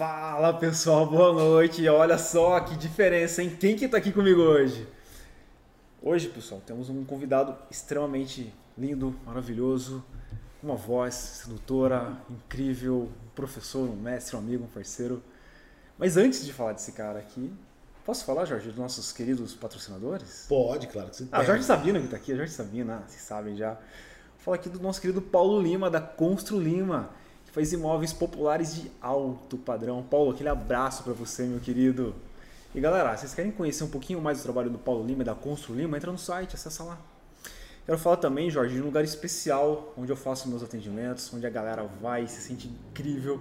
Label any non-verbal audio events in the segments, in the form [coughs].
Fala pessoal, boa noite. Olha só que diferença, hein? Quem que tá aqui comigo hoje? Hoje, pessoal, temos um convidado extremamente lindo, maravilhoso, uma voz sedutora, incrível, um professor, um mestre, um amigo, um parceiro. Mas antes de falar desse cara aqui, posso falar, Jorge, dos nossos queridos patrocinadores? Pode, claro que você Ah, Jorge Sabina que tá aqui, Jorge Sabina, vocês sabem já. Vou falar aqui do nosso querido Paulo Lima, da Constru Lima, faz imóveis populares de alto padrão. Paulo, aquele abraço para você, meu querido. E galera, vocês querem conhecer um pouquinho mais do trabalho do Paulo Lima e da Constru Lima? Entra no site, acessa lá. Quero falar também, Jorge, de um lugar especial onde eu faço meus atendimentos, onde a galera vai se sente incrível,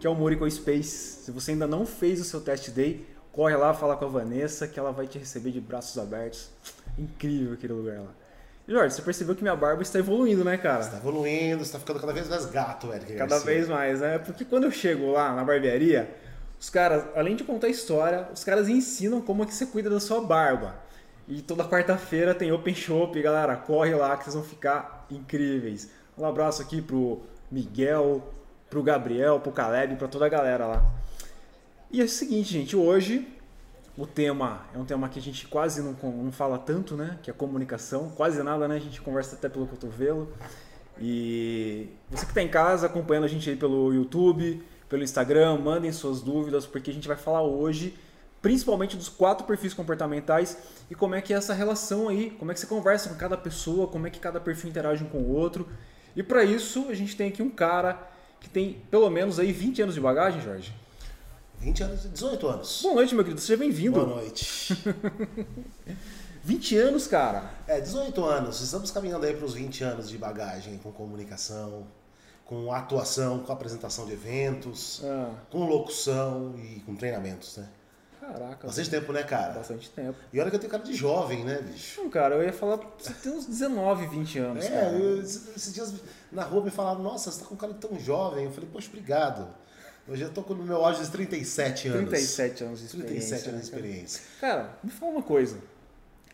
que é o Morico Space. Se você ainda não fez o seu test day, corre lá, fala com a Vanessa, que ela vai te receber de braços abertos. Incrível aquele lugar lá. Jorge, você percebeu que minha barba está evoluindo, né, cara? Você tá evoluindo, você tá ficando cada vez mais gato, Eric. Cada Garcia. vez mais, né? Porque quando eu chego lá na barbearia, os caras, além de contar história, os caras ensinam como é que você cuida da sua barba. E toda quarta-feira tem Open Shop, galera. Corre lá que vocês vão ficar incríveis. Um abraço aqui pro Miguel, pro Gabriel, pro Caleb, pra toda a galera lá. E é o seguinte, gente, hoje o tema é um tema que a gente quase não, não fala tanto, né? Que é comunicação. Quase nada, né? A gente conversa até pelo cotovelo. E você que está em casa acompanhando a gente aí pelo YouTube, pelo Instagram, mandem suas dúvidas, porque a gente vai falar hoje principalmente dos quatro perfis comportamentais e como é que é essa relação aí, como é que você conversa com cada pessoa, como é que cada perfil interage um com o outro. E para isso a gente tem aqui um cara que tem pelo menos aí 20 anos de bagagem, Jorge. 20 anos, 18 anos. Boa noite, meu querido, seja bem-vindo. Boa noite. [laughs] 20 anos, cara. É, 18 anos. Estamos caminhando aí para os 20 anos de bagagem com comunicação, com atuação, com apresentação de eventos, Ah, com locução e com treinamentos, né? caraca. Bastante tempo, né, cara? Bastante tempo. E olha que eu tenho cara de jovem, né, bicho? Não, cara, eu ia falar, você tem uns 19, 20 anos, É, eu, esses dias na rua me falaram, nossa, você tá com cara tão jovem. Eu falei, poxa, obrigado. Hoje eu tô com o meu auge de 37 anos. 37 anos de experiência. 37 anos de né, cara? experiência. Cara, me fala uma coisa.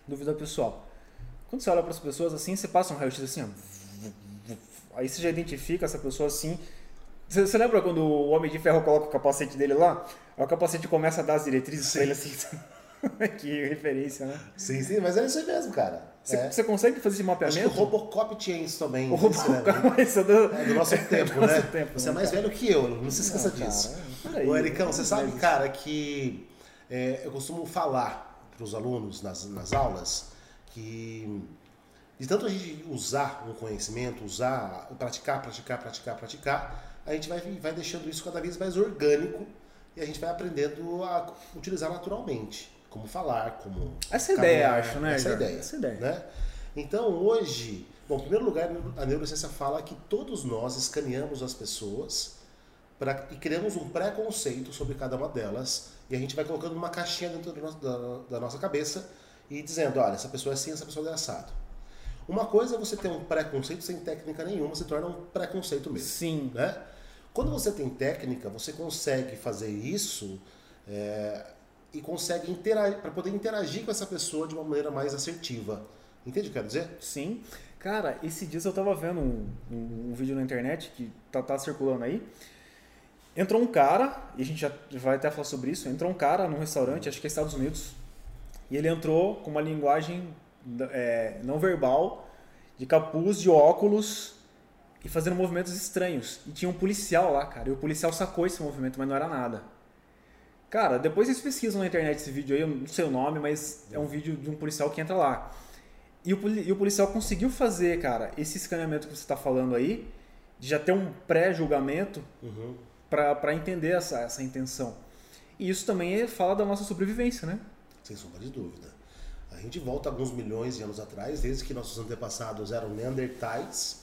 Dúvida pessoal. Quando você olha para as pessoas assim, você passa um raio-x assim, ó. Aí você já identifica essa pessoa assim. Você, você lembra quando o Homem de Ferro coloca o capacete dele lá? Aí o capacete começa a dar as diretrizes pra ele assim. [laughs] que referência, né? Sim, sim, mas é isso aí mesmo, cara. Você, É. você consegue fazer esse Acho que o mapeamento? Robocop tinha isso também. O lembra. Robocop, isso é do, É do nosso [laughs] tempo, do né? nosso tempo, você é né, mais cara? velho que eu, não se esqueça Não, cara, disso. Ô, Ericão, você sabe, isso- cara, que é, eu costumo falar para os alunos nas, nas aulas que de tanto a gente usar um conhecimento, usar, praticar, praticar, praticar, praticar, a gente vai, vai deixando isso cada vez mais orgânico e a gente vai aprendendo a utilizar naturalmente. Como falar, como. Essa a ideia, caminhar, acho, né, Essa ideia. Essa ideia. Né? Então, hoje, bom, em primeiro lugar, a neurociência fala que todos nós escaneamos as pessoas pra, e criamos um preconceito sobre cada uma delas e a gente vai colocando uma caixinha dentro do nosso- da, da nossa cabeça e dizendo, olha, essa pessoa é assim, essa pessoa é assado. Uma coisa é você ter um preconceito sem técnica nenhuma, se torna um preconceito mesmo Sim. né? Quando você tem técnica, você consegue fazer isso é, e consegue interagir para poder interagir com essa pessoa de uma maneira mais assertiva. Entende o que eu quero dizer? Sim. Cara, esses dias eu tava vendo um, um- um vídeo na internet que tá, tá circulando aí. Entrou um cara, e a gente já vai até falar sobre isso, entrou um cara num restaurante, acho que é Estados Unidos, e ele entrou com uma linguagem é, não verbal, de capuz, de óculos, e fazendo movimentos estranhos. E tinha um policial lá, cara, e o policial sacou esse movimento, mas não era nada. Cara, depois vocês pesquisam na internet esse vídeo aí, eu não sei o nome, mas é um vídeo de um policial que entra lá. E o, poli- o policial conseguiu fazer, cara, esse escaneamento que você está falando aí, de já ter um pré-julgamento Uhum. para entender essa, essa intenção. E isso também é- fala da nossa sobrevivência, né? Sem sombra de dúvida. A gente volta alguns milhões de anos atrás, desde que nossos antepassados eram neandertais.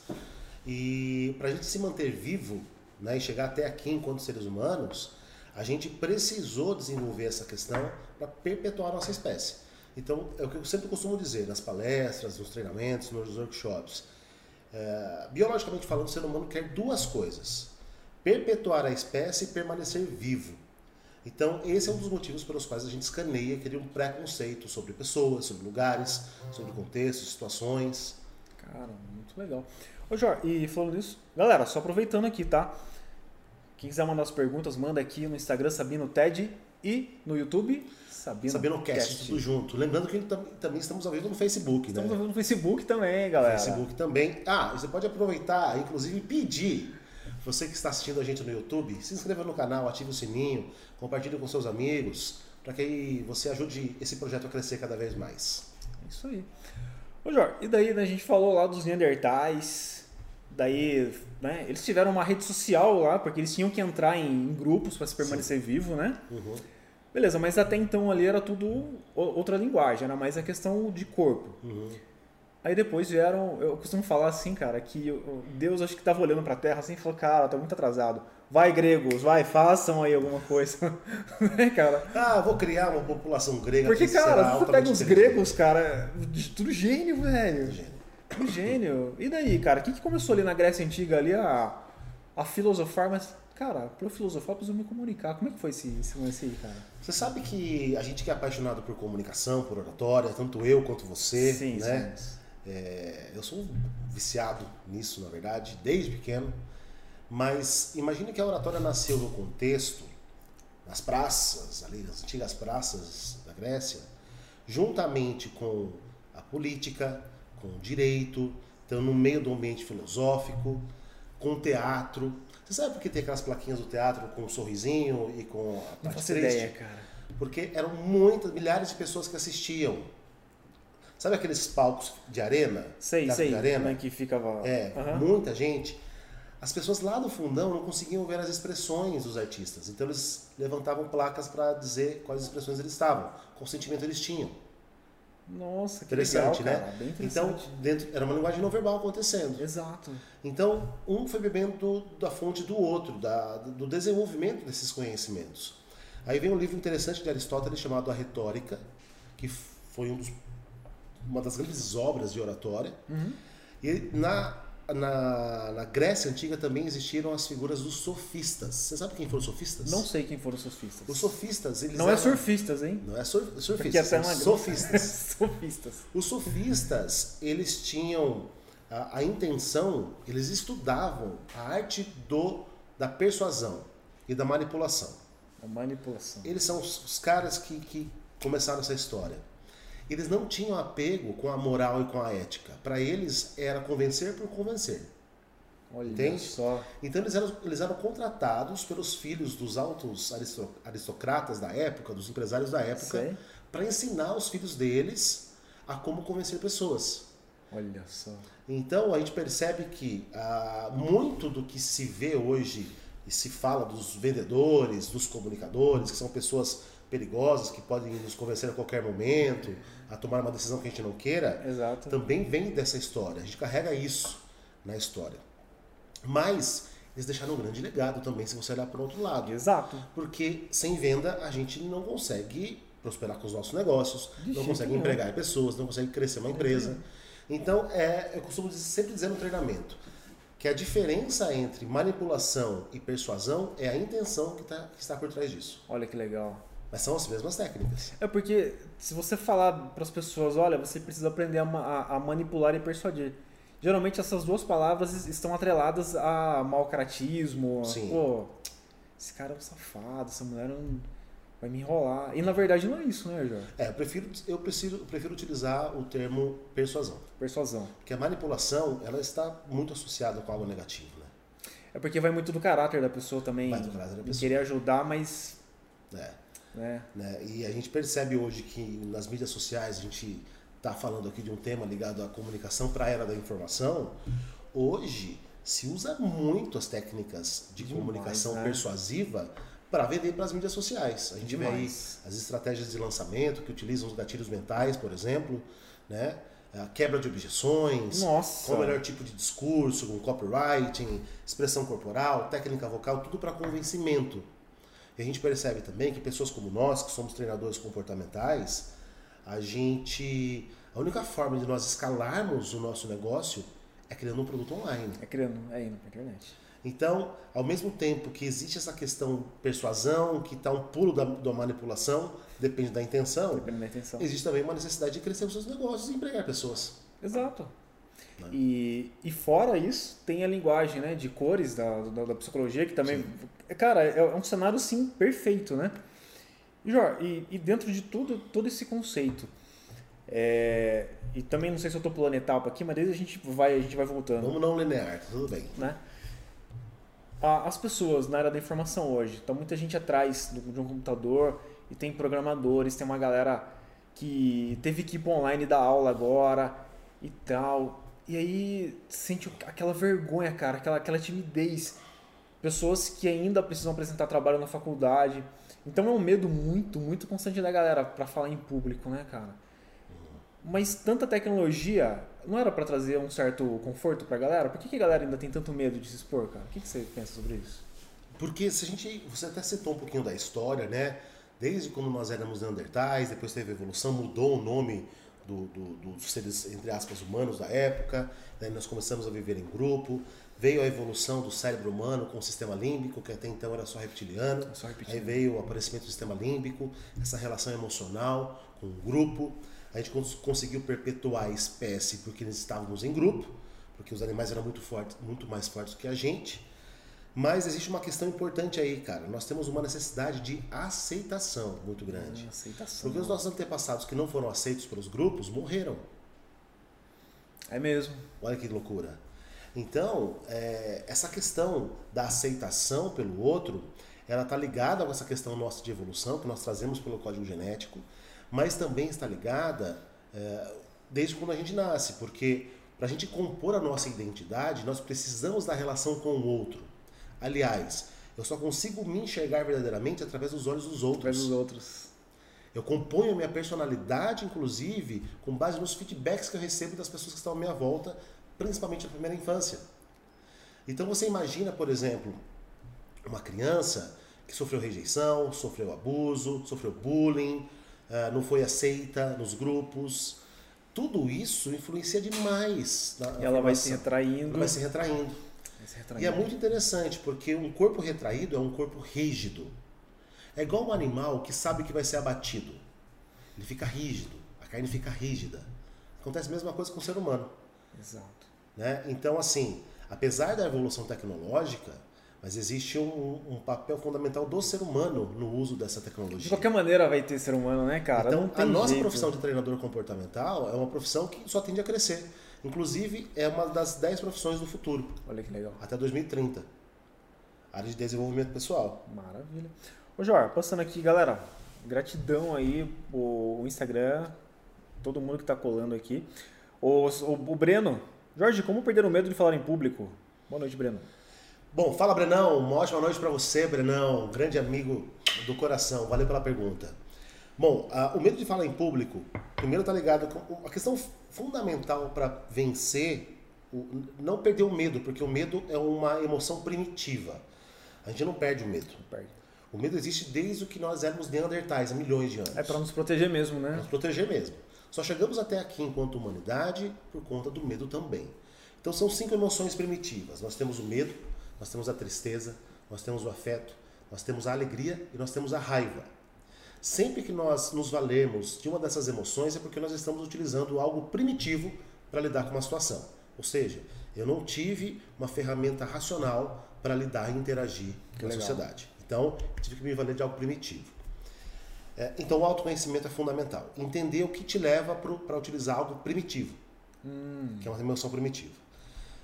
E para a gente se manter vivo né, e chegar até aqui enquanto seres humanos, a gente precisou desenvolver essa questão para perpetuar a nossa espécie. Então, é o que eu sempre costumo dizer nas palestras, nos treinamentos, nos workshops. É, biologicamente falando, o ser humano quer duas coisas: perpetuar a espécie e permanecer vivo. Então, esse é um dos motivos pelos quais a gente escaneia, cria um preconceito sobre pessoas, sobre lugares, sobre contextos, situações. Cara, muito legal. Ô, Jorge, e falando nisso, galera, só aproveitando aqui, tá? Quem quiser mandar as perguntas, manda aqui no Instagram Sabino TED e no YouTube Sabino, Sabino Cast, tudo junto. Lembrando que tam- também estamos ao vivo no Facebook, Estamos né? no Facebook também, galera. Facebook também. Ah, você pode aproveitar, inclusive pedir, você que está assistindo a gente no YouTube, se inscreva no canal, ative o sininho, compartilhe com seus amigos, para que você ajude esse projeto a crescer cada vez mais. É Isso aí. Ô Jorge, e daí né, a gente falou lá dos Neandertais, daí né, eles tiveram uma rede social lá, porque eles tinham que entrar em, em grupos para se permanecer vivo, né? Uhum. Beleza, mas até então ali era tudo outra linguagem, era mais a questão de corpo. Uhum. Aí depois vieram, eu costumo falar assim, cara, que Deus acho que tava olhando pra terra assim e falou, cara, tá muito atrasado. Vai, gregos, vai, façam aí alguma coisa. [laughs] né, cara? Ah, vou criar uma população grega Porque, cara, você pega os gregos, cara, de- tudo gênio, velho. Gênio. Tudo gênio. E daí, cara, o que, que começou ali na Grécia Antiga ali a, a filosofar, mas, cara, pra eu filosofar eu preciso me comunicar. Como é que foi esse, esse lance aí, cara? Você sabe que a gente que é apaixonado por comunicação, por oratória, tanto eu quanto você, Sim, né? sim. É, eu sou viciado nisso, na verdade, desde pequeno. Mas imagine que a oratória nasceu no contexto, nas praças, ali, nas antigas praças da Grécia, juntamente com a política, com direito, então no meio do ambiente filosófico, com teatro. Você sabe por que tem aquelas plaquinhas do teatro com um sorrisinho e com a Não parte faço triste? ideia, cara. Porque eram muitas, milhares de pessoas que assistiam. Sabe aqueles palcos de arena? Sei, sei. De arena? Como é que ficava. É, Aham. muita gente. As pessoas lá no fundão não conseguiam ver as expressões dos artistas. Então eles levantavam placas para dizer quais expressões eles estavam, qual sentimento eles tinham. Nossa, que Interessante, legal, né? cara. Bem Então, interessante. dentro, era uma linguagem não verbal acontecendo. Exato. Então, um foi bebendo do- da fonte do outro, da- do desenvolvimento desses conhecimentos. Aí vem um livro interessante de Aristóteles chamado A Retórica, que foi um dos- uma das grandes obras de oratória. Uhum. E na, na, na Grécia Antiga também existiram as figuras dos sofistas. Você sabe quem foram os sofistas? Não sei quem foram os surfistas. Os sofistas, eles Não é eram- surfistas, hein? Não é sur, surfistas, são uma... sofistas. [laughs] sofistas. Os sofistas, eles tinham a, a intenção, eles estudavam a arte do, da persuasão e da manipulação. A manipulação. Eles são os, os caras que, que começaram essa história. Eles não tinham apego com a moral e com a ética. Para eles era convencer por convencer. Olha Entende? só. Então eles eram, eles eram contratados pelos filhos dos altos aristo- aristocratas da época, dos empresários da época, para ensinar os filhos deles a como convencer pessoas. Olha só. Então a gente percebe que ah, muito do que se vê hoje e se fala dos vendedores, dos comunicadores, que são pessoas perigosas que podem nos convencer a qualquer momento a tomar uma decisão que a gente não queira, Exato. também vem dessa história. A gente carrega isso na história. Mas eles deixaram um grande legado também, se você olhar para o outro lado. Exato. Porque sem venda a gente não consegue prosperar com os nossos negócios, De não consegue empregar pessoas, não consegue crescer uma empresa. Então, é, eu costumo sempre dizer no treinamento que a diferença entre manipulação e persuasão é a intenção que, tá, que está por trás disso. Olha que legal. Mas são as mesmas técnicas. É porque se você falar para as pessoas, olha, você precisa aprender a, a- a manipular e persuadir. Geralmente essas duas palavras es- estão atreladas a mau caratismo. Sim. Pô, esse cara é um safado, essa mulher não vai me enrolar. E na verdade não é isso, né, Jorge? É, eu prefiro, eu prefiro, eu prefiro utilizar o termo persuasão. Persuasão. Porque a manipulação, ela está muito associada com algo negativo, né? É porque vai muito do caráter da pessoa também. Vai do caráter da pessoa. querer ajudar, mas. É. Né? né? E a gente percebe hoje que nas mídias sociais, a gente está falando aqui de um tema ligado à comunicação para a era da informação. Hoje se usa muito as técnicas de Demais, comunicação né? persuasiva para vender para as mídias sociais. A gente vê aí Demais. as estratégias de lançamento que utilizam os gatilhos mentais, por exemplo, né? A quebra de objeções, Nossa. qual o melhor tipo de discurso, com copywriting, expressão corporal, técnica vocal, tudo para convencimento. E a gente percebe também que pessoas como nós, que somos treinadores comportamentais, a gente. A única forma de nós escalarmos o nosso negócio é criando um produto online. É criando, é indo pra internet. Então, ao mesmo tempo que existe essa questão persuasão, que está um pulo da, da manipulação, depende da intenção, Dependendo da intenção. existe também uma necessidade de crescer os seus negócios e empregar pessoas. Exato. Né? E, e fora isso, tem a linguagem né, de cores da, da, da psicologia, que também. Sim. Cara, é, é um cenário sim perfeito, né? E, e, e dentro de tudo, todo esse conceito. É, e também não sei se eu estou pulando etapa aqui, mas desde a gente vai, a gente vai voltando. Vamos não linear, tudo bem. Né? As pessoas na área da informação hoje, tá muita gente atrás de um computador e tem programadores, tem uma galera que teve que ir online dar aula agora e tal. E aí sente aquela vergonha, cara, aquela, aquela timidez. Pessoas que ainda precisam apresentar trabalho na faculdade. Então é um medo muito, muito constante da galera para falar em público, né, cara? Mas tanta tecnologia não era para trazer um certo conforto para a galera? Por que, que a galera ainda tem tanto medo de se expor, cara? O que, que você pensa sobre isso? Porque se a gente, você até citou um pouquinho da história, né? Desde quando nós éramos Neandertais, depois teve a evolução, mudou o nome do, do, dos seres, entre aspas, humanos da época, daí nós começamos a viver em grupo, veio a evolução do cérebro humano com o sistema límbico, que até então era só reptiliano, só reptiliano. aí veio o aparecimento do sistema límbico, essa relação emocional com o grupo, a gente conseguiu perpetuar a espécie porque nós estávamos em grupo, porque os animais eram muito fortes, muito mais fortes que a gente. Mas existe uma questão importante aí, cara. Nós temos uma necessidade de aceitação muito grande. aceitação. Porque os nossos antepassados que não foram aceitos pelos grupos morreram. É mesmo. Olha que loucura. Então, é, essa questão da aceitação pelo outro, ela está ligada com essa questão nossa de evolução que nós trazemos pelo código genético mas também está ligada é, desde quando a gente nasce, porque para a gente compor a nossa identidade, nós precisamos da relação com o outro. Aliás, eu só consigo me enxergar verdadeiramente através dos olhos dos outros. Através dos outros. Eu componho a minha personalidade, inclusive, com base nos feedbacks que eu recebo das pessoas que estão à minha volta, principalmente na primeira infância. Então você imagina, por exemplo, uma criança que sofreu rejeição, sofreu abuso, sofreu bullying, ah, não foi aceita nos grupos. Tudo isso influencia demais. Na ela vai se retraindo. Ela vai se retraindo. E é muito interessante, porque um corpo retraído é um corpo rígido. É igual um animal que sabe que vai ser abatido. Ele fica rígido, a carne fica rígida. Acontece a mesma coisa com o ser humano. Exato. Né? Então, assim, apesar da evolução tecnológica, mas existe um, um, papel fundamental do ser humano no uso dessa tecnologia. De qualquer maneira vai ter ser humano, né, cara? Então, a nossa jeito. profissão de treinador comportamental é uma profissão que só tende a crescer. Inclusive, é uma das 10 profissões do futuro. Olha que legal. Até 2030. Área de desenvolvimento pessoal. Maravilha. Ô, Jor, passando aqui, galera. Gratidão aí, o Instagram, todo mundo que está colando aqui. O, o, o Breno. Jorge, como perder o medo de falar em público? Boa noite, Breno. Bom, fala Brenão, uma ótima noite para você, Brenão, grande amigo do coração, valeu pela pergunta. Bom, o medo de falar em público, primeiro está ligado com a questão fundamental para vencer, não perder o medo, porque o medo é uma emoção primitiva. A gente não perde o medo. Perde. O medo existe desde o que nós éramos neandertais, há milhões de anos. É para nos proteger mesmo, né? Para nos proteger mesmo. Só chegamos até aqui enquanto humanidade por conta do medo também. Então são cinco emoções primitivas. Nós temos o medo, nós temos a tristeza, nós temos o afeto, nós temos a alegria e nós temos a raiva. Sempre que nós nos valemos de uma dessas emoções é porque nós estamos utilizando algo primitivo para lidar com uma situação. Ou seja, eu não tive uma ferramenta racional para lidar e interagir com a sociedade. Então, tive que me valer de algo primitivo. É, então, o autoconhecimento é fundamental. Entender o que te leva para utilizar algo primitivo, hum. que é uma emoção primitiva.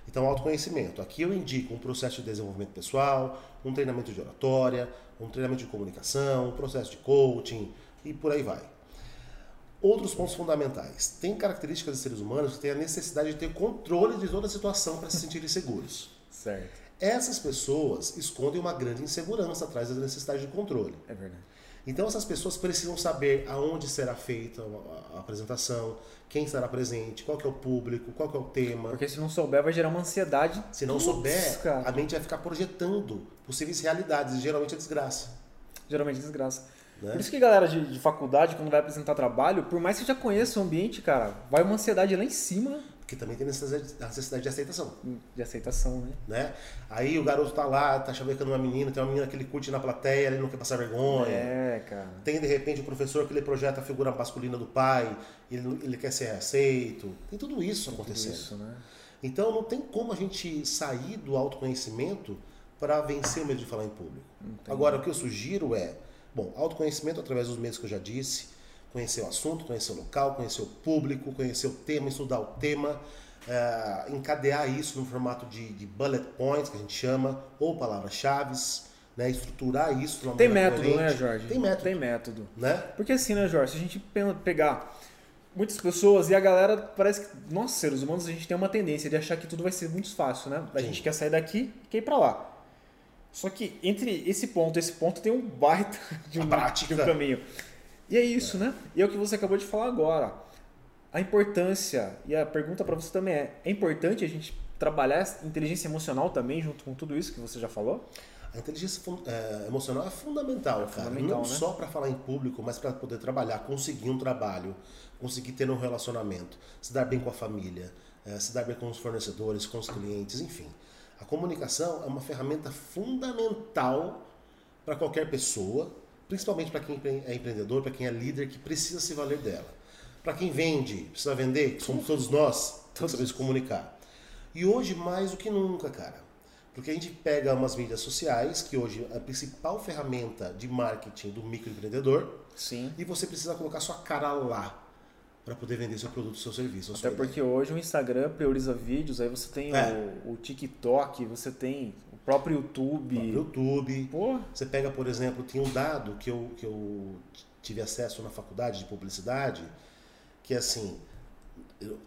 Então, autoconhecimento. Aqui eu indico um processo de desenvolvimento pessoal, um treinamento de oratória, um treinamento de comunicação, um processo de coaching e por aí vai. Outros pontos fundamentais. Tem características de seres humanos que têm a necessidade de ter controle de toda a situação para se sentirem seguros. Certo. Essas pessoas escondem uma grande insegurança atrás da necessidade de controle. É verdade. Então essas pessoas precisam saber aonde será feita a apresentação, quem estará presente, qual é o público, qual é o tema. Porque se não souber vai gerar uma ansiedade. Se não souber, cara. a mente vai ficar projetando possíveis realidades e geralmente é desgraça. Geralmente é desgraça. Né? Por isso que galera de, de, faculdade, quando vai apresentar trabalho, por mais que já conheça o ambiente, cara, vai uma ansiedade lá em cima. Porque também tem necessidade, a necessidade de aceitação. De aceitação, né? Né? Aí o garoto tá lá, tá chavecando uma menina, tem uma menina que ele curte na plateia, ele não quer passar vergonha. É, cara. Tem de repente o professor que ele projeta a figura masculina do pai, ele, ele quer ser aceito. Tem tudo isso acontecendo. Isso, né? Então não tem como a gente sair do autoconhecimento para vencer o medo de falar em público. Agora, o que eu sugiro é, bom, autoconhecimento através dos meios que eu já disse, conhecer o assunto, conhecer o local, conhecer o público, conhecer o tema, estudar o tema, é, encadear isso no formato de, de, bullet points, que a gente chama, ou palavras-chave, né, estruturar isso de uma Tem método, coerente. né, Jorge? Tem método. Tem método. Né? Porque assim, né, Jorge? Se a gente pe- pegar muitas pessoas e a galera parece que nós seres humanos a gente tem uma tendência de achar que tudo vai ser muito fácil, né? A Sim. gente quer sair daqui e quer ir pra lá. Só que entre esse ponto e esse ponto tem um baita [laughs] de um, prática. de um caminho. E é isso, né? E é o que você acabou de falar agora. A importância, e a pergunta pra você também é: é importante a gente trabalhar inteligência emocional também, junto com tudo isso que você já falou? A inteligência é, emocional é fundamental, cara. fundamental, Não né? só para falar em público, mas para poder trabalhar, conseguir um trabalho, conseguir ter um relacionamento, se dar bem com a família, é, se dar bem com os fornecedores, com os clientes, enfim. A comunicação é uma ferramenta fundamental para qualquer pessoa, principalmente para quem empre- é empreendedor, para quem é líder, que precisa se valer dela. Para quem vende, precisa vender, que somos todos nós, tem que saber se comunicar. E hoje mais do que nunca, cara. Porque a gente pega umas mídias sociais, que hoje é a principal ferramenta de marketing do microempreendedor, Sim. e você precisa colocar sua cara lá para poder vender seu produto, seu serviço. Até porque hoje o Instagram prioriza vídeos, aí você tem É. o, o TikTok, você tem próprio YouTube. No YouTube. Você pega, por exemplo, tinha um dado que eu, que eu tive acesso na faculdade de publicidade, que é assim,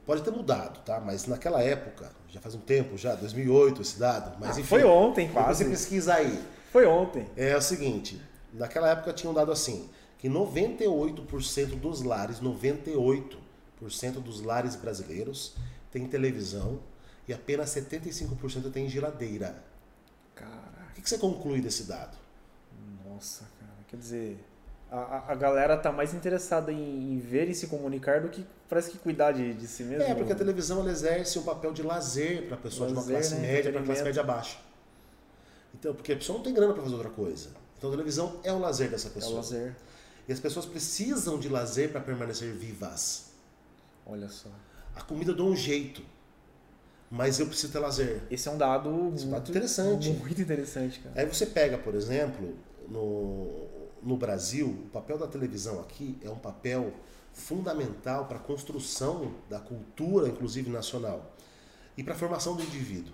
pode ter mudado, tá? Mas naquela época, já faz um tempo já, 2008 esse dado, mas Ah, enfim. foi ontem quase. você pesquisa aí. Foi ontem. É o seguinte, naquela época tinha um dado assim, que 98% dos lares, 98% dos lares brasileiros tem televisão e apenas 75% tem geladeira. O que que você conclui desse dado? nossa, cara. Quer dizer, a, a- galera tá mais interessada em, em ver e se comunicar do que parece que cuidar de, de si mesmo. É, porque a televisão ela exerce um papel de lazer para pessoa de uma Lazer, classe né? média para classe Entretenimento. média baixa. Então, porque a pessoa não tem grana para fazer outra coisa. Então a televisão é o lazer dessa É o pessoa. lazer. E as pessoas precisam de lazer para permanecer vivas. Olha só. A comida dou um jeito, mas eu preciso ter lazer. Esse é um dado Esse muito dado interessante. Muito interessante, cara. Aí você pega, por exemplo, no, no Brasil, o papel da televisão aqui é um papel fundamental para a construção da cultura, inclusive nacional, e para a formação do indivíduo.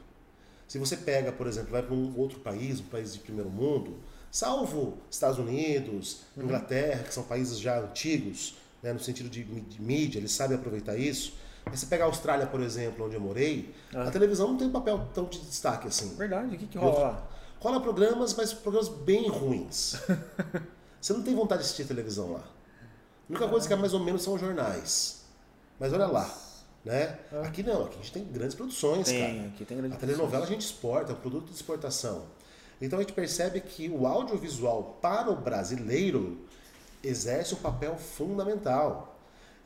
Se você pega, por exemplo, vai para um outro país, um país de primeiro mundo, salvo Estados Unidos, Inglaterra, que são países já antigos, né, no sentido de mídia, eles sabem aproveitar isso. Mas você pega a Austrália, por exemplo, onde eu morei, Ah. a televisão não tem um papel tão de destaque assim. Verdade, o que, que rola lá? Rola programas, mas programas bem ruins. [laughs] Você não tem vontade de assistir televisão lá. A única coisa que é mais ou menos são os jornais. Mas olha lá, né? Aqui não, aqui a gente tem grandes produções, Ah. Tem, cara. aqui tem grande A telenovela a gente exporta, é um produto de exportação. Então a gente percebe que o audiovisual para o brasileiro exerce um papel fundamental.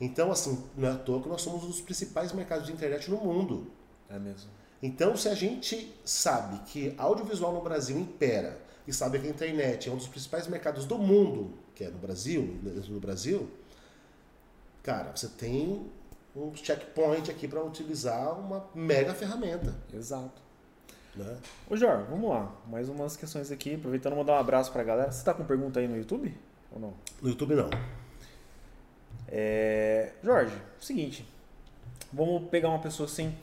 Então, assim, não é à toa que nós somos um dos principais mercados de internet no mundo. É mesmo. Então, se a gente sabe que audiovisual no Brasil impera e sabe que a internet é um dos principais mercados do mundo, que é no Brasil, do Brasil, cara, você tem um checkpoint aqui para utilizar uma mega ferramenta. Exato. Né? Ô Jorge, vamos lá. Mais umas questões aqui. Aproveitando, mandar um abraço pra galera. Você tá com pergunta aí no YouTube? Ou não? No YouTube não. É... Jorge, seguinte. Vamos pegar uma pessoa assim.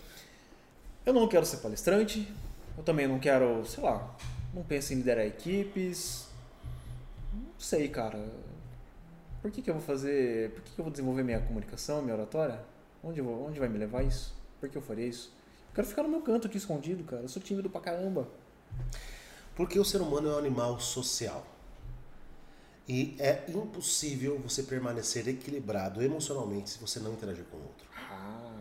Eu não quero ser palestrante. Eu também não quero, sei lá, não penso em liderar equipes. Não sei, cara. Por que, que eu vou fazer. Por que, que eu vou desenvolver minha comunicação, minha oratória? Onde, vou, onde vai me levar isso? Por que eu faria isso? Eu quero ficar no meu canto aqui escondido, cara. Eu sou tímido pra caramba. Porque o ser humano é um animal social. E é impossível você permanecer equilibrado emocionalmente se você não interagir com o outro. Ah,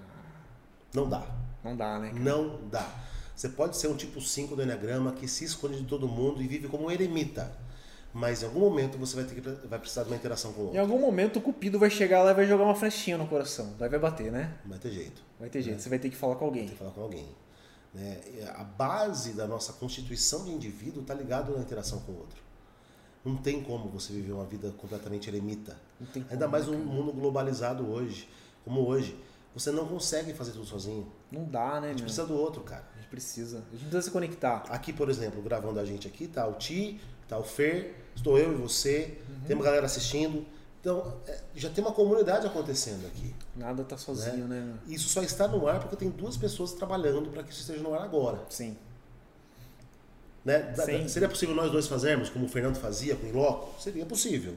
Não dá. não dá, né? cara? Não dá. Você pode ser um tipo 5 do Enneagrama que se esconde de todo mundo e vive como um eremita. Mas em algum momento você vai, ter que, vai precisar de uma interação com o Em outro. algum momento o cupido vai chegar lá e vai jogar uma flechinha no coração. Daí vai bater, né? Não vai ter jeito. Vai ter jeito. Você vai ter que falar com alguém. Tem que falar com alguém. Né? A base da nossa constituição de indivíduo está ligado na interação com o outro. Não tem como você viver uma vida completamente eremita. Como, Ainda mais né, um mundo globalizado hoje, como hoje. Você não consegue fazer tudo sozinho. Não dá, né, A gente meu? precisa do outro, cara. A gente precisa. A gente precisa se conectar. Aqui, por exemplo, gravando a gente aqui, tá o Ti, tá o Fer, estou eu e você, tem uma galera assistindo. Então, é, já tem uma comunidade acontecendo aqui. Nada tá sozinho, né? meu? Isso só está no ar porque tem duas pessoas trabalhando para que isso esteja no ar agora. Sim. Né? Sim. seria possível nós dois fazermos, como o Fernando fazia com o Inloco? Seria possível.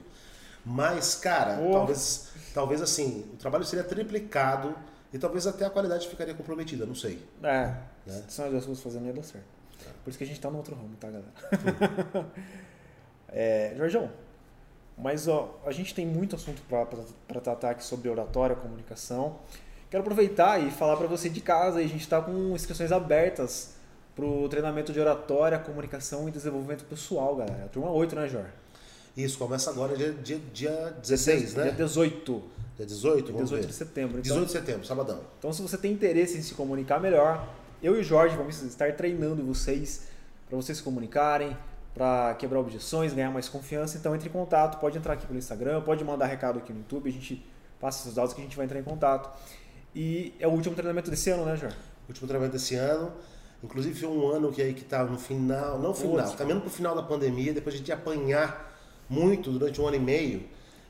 Mas, cara, Oh. talvez, talvez assim, o trabalho seria triplicado e talvez até a qualidade ficaria comprometida, não sei. É. Né? Se nós duas fazendo ia dar certo. Por isso que a gente tá no outro ramo, tá, galera? [laughs] é, Jorjão, mas ó, a gente tem muito assunto para tratar aqui sobre oratória, comunicação. Quero aproveitar e falar para você de casa, a gente está com inscrições abertas para o treinamento de oratória, comunicação e desenvolvimento pessoal, galera. Turma 8, né, Jor? Isso começa agora dia, dia, dia 16, né? Dia 18. Dia 18, vamos 18 ver. de setembro. Então, 18 de setembro, sabadão. Então, se você tem interesse em se comunicar melhor, eu e o Jorge vamos estar treinando vocês para vocês se comunicarem, para quebrar objeções, ganhar mais confiança. Então, entre em contato. Pode entrar aqui pelo Instagram, pode mandar recado aqui no YouTube. A gente passa seus dados que a gente vai entrar em contato. E é o último treinamento desse ano, né, Jorge? Último treinamento desse ano. Inclusive foi um ano que aí que tá no final, não final, Putz. caminhando pro final da pandemia, depois a gente apanhar muito durante um ano e meio.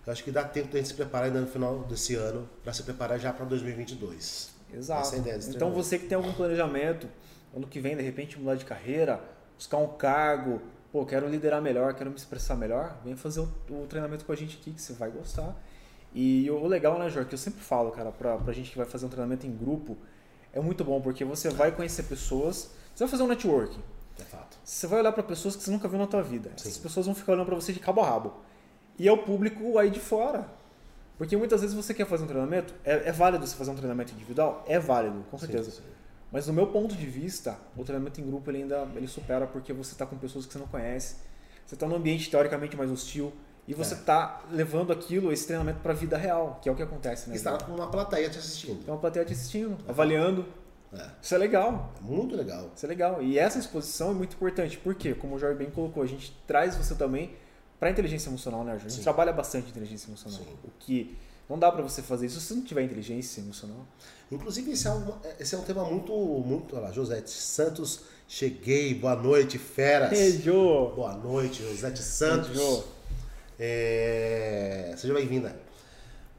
Eu acho que dá tempo da gente se preparar ainda no final desse ano para se preparar já para 2022. Exato. Essa é a ideia então, você que tem algum planejamento, ano que vem, de repente, mudar de carreira, buscar um cargo, pô, quero liderar melhor, quero me expressar melhor, vem fazer o, o treinamento com a gente aqui, que você vai gostar. E o legal, né, Jorge, que eu sempre falo, cara, pra, pra gente que vai fazer um treinamento em grupo, é muito bom, porque você vai conhecer pessoas, você vai fazer um networking. É fato. Você vai olhar para pessoas que você nunca viu na tua vida. Sim. Essas pessoas vão ficar olhando para você de cabo a rabo. E é o público aí de fora. Porque muitas vezes você quer fazer um treinamento, é, é válido você fazer um treinamento individual? É válido, com certeza. Sim, sim. Mas no meu ponto de vista, o treinamento em grupo ele ainda ele supera porque você está com pessoas que você não conhece. Você está num ambiente teoricamente mais hostil e você É. está levando aquilo, esse treinamento para a vida real, que é o que acontece, né? Está com uma plateia te assistindo. Tem uma plateia te assistindo, avaliando. É. Isso é legal. É muito legal. Isso é legal. E essa exposição é muito importante. Por quê? Como o Jorge bem colocou, a gente traz você também para inteligência emocional, né, Jorge? A gente Sim. trabalha bastante inteligência emocional. Sim. O que não dá para você fazer isso se você não tiver inteligência emocional. Inclusive, esse é um, esse é um tema muito, muito. Olha lá, Josete Santos, cheguei, boa noite, feras. Beijo! Boa noite, Josete Santos. Beijo. É, Seja bem-vinda.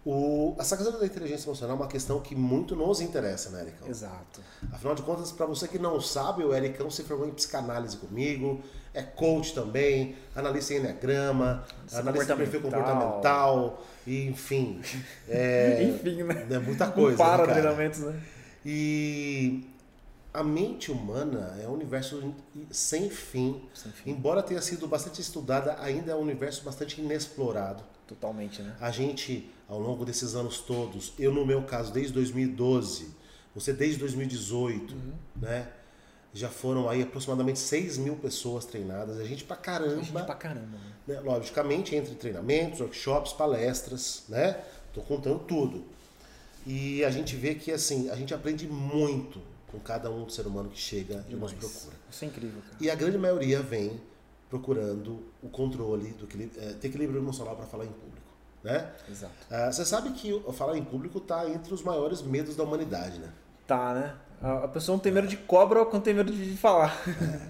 O... Essa questão da inteligência emocional é uma questão que muito nos interessa, né, Ericão? Exato. Afinal de contas, para você que não sabe, o Ericão se formou em psicanálise comigo, é coach também, analista em enneagrama, Analista analista de perfil comportamental. e, enfim. [laughs] É, Enfim, né? é muita Não coisa. para né, treinamentos, né? E a mente humana é um universo sem fim. Sem fim. Embora tenha sido bastante estudada, ainda é um universo bastante inexplorado. Totalmente, né? A gente, ao longo desses anos todos, eu no meu caso desde 2012, você desde 2018, Uhum. né? Já foram aí aproximadamente 6 mil pessoas treinadas. A gente pra caramba. A gente pra caramba, né? né? Logicamente, entre treinamentos, workshops, palestras, né? Tô contando tudo. E a gente vê que assim, a gente aprende muito com cada um do ser humano que chega e nos procura. Isso é incrível, cara. E a grande maioria vem procurando o controle, do equilíbrio, é, ter equilíbrio emocional para falar em público, né? Exato. Ah, você sabe que falar em público está entre os maiores medos da humanidade, né? Tá, né? A pessoa não tem medo de cobra quando tem medo de falar.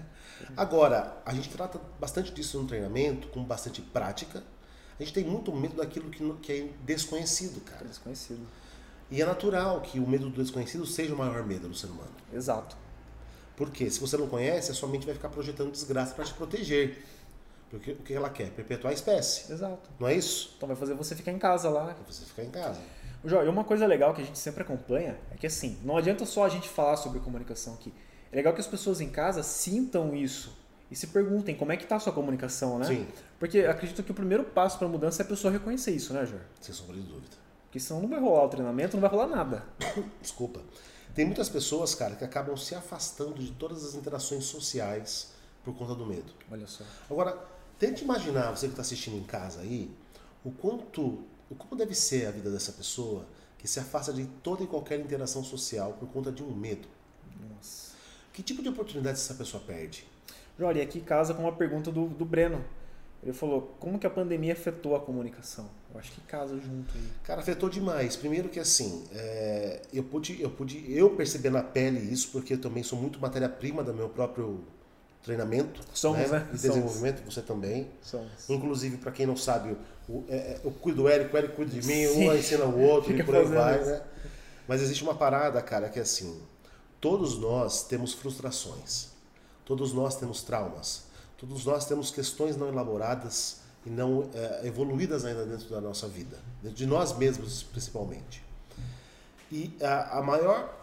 [laughs] Agora, a gente trata bastante disso no treinamento, com bastante prática. A gente tem muito medo daquilo que, que é desconhecido, É cara. desconhecido. E é natural que o medo do desconhecido seja o maior medo do ser humano. Exato. Porque se você não conhece, a sua mente vai ficar projetando desgraça para te proteger. Porque o que ela quer? Perpetuar a espécie. Exato. Não é isso? Então vai fazer você ficar em casa lá. Pra você ficar em casa. Jó, e uma coisa legal que a gente sempre acompanha é que assim, não adianta só a gente falar sobre comunicação aqui. É legal que as pessoas em casa sintam isso e se perguntem como é que tá a sua comunicação, né? Sim. Porque acredito que o primeiro passo para mudança é a pessoa reconhecer isso, né, Jor? Sem sombra de dúvida. Porque senão não vai rolar o treinamento, não vai rolar nada. [coughs] Desculpa. Tem muitas pessoas, cara, que acabam se afastando de todas as interações sociais por conta do medo. Olha só. Agora, Tente imaginar, você que está assistindo em casa aí, o quanto, o como deve ser a vida dessa pessoa que se afasta de toda e qualquer interação social por conta de um medo. Nossa. Que tipo de oportunidade essa pessoa perde? Olha, e aqui casa com uma pergunta do, do Breno. Ele falou, como que a pandemia afetou a comunicação? Eu acho que casa junto aí. Cara, afetou demais. Primeiro que assim, é, eu pude, eu pude, eu perceber na pele isso, porque eu também sou muito matéria-prima do meu próprio treinamento Somos, né? e desenvolvimento, você também. Somos. Inclusive, para quem não sabe, o, é, é, eu cuido do Érico, o Érico cuida de mim, Sim. um ensina o outro Fica e por aí vai, isso. né? Mas existe uma parada, cara, que é assim, todos nós temos frustrações, todos nós temos traumas, todos nós temos questões não elaboradas e não é, evoluídas ainda dentro da nossa vida, dentro de nós mesmos principalmente. E a, a maior,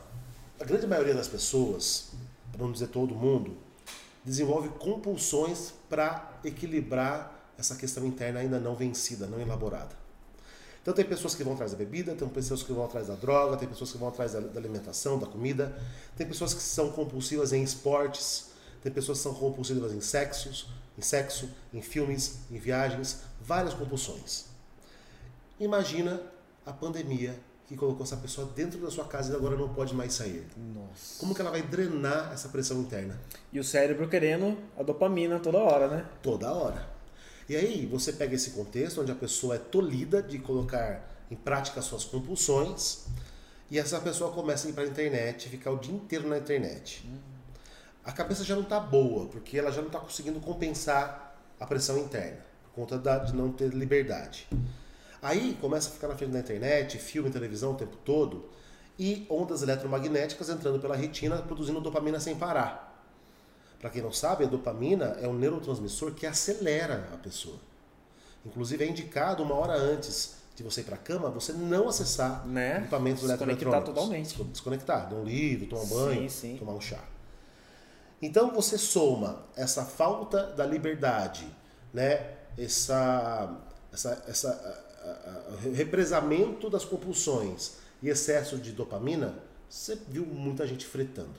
a grande maioria das pessoas, para não dizer todo mundo, desenvolve compulsões para equilibrar essa questão interna ainda não vencida, não elaborada. Então tem pessoas que vão atrás da bebida, tem pessoas que vão atrás da droga, tem pessoas que vão atrás da, da alimentação, da comida, tem pessoas que são compulsivas em esportes, tem pessoas que são compulsivas em sexos, em sexo, em filmes, em viagens, várias compulsões. Imagina a pandemia que colocou essa pessoa dentro da sua casa e agora não pode mais sair. Nossa. Como que ela vai drenar essa pressão interna? E o cérebro querendo a dopamina toda hora, né? Toda hora. E aí você pega esse contexto onde a pessoa é tolhida de colocar em prática suas compulsões e essa pessoa começa a ir para a internet, ficar o dia inteiro na internet. A cabeça já não está boa, porque ela já não está conseguindo compensar a pressão interna, por conta da- de não ter liberdade. Aí começa a ficar na frente da internet, filme, televisão o tempo todo, e ondas eletromagnéticas entrando pela retina, produzindo dopamina sem parar. Para quem não sabe, a dopamina é um neurotransmissor que acelera a pessoa. Inclusive é indicado uma hora antes de você ir para a cama, você não acessar Né? equipamentos Desconectar eletroeletrônicos. totalmente. Desconectar, dar um livro, tomar um banho, sim. tomar um chá. Então você soma essa falta da liberdade, né? essa, essa, essa a- a- a- represamento das compulsões e excesso de dopamina, você viu muita gente fretando.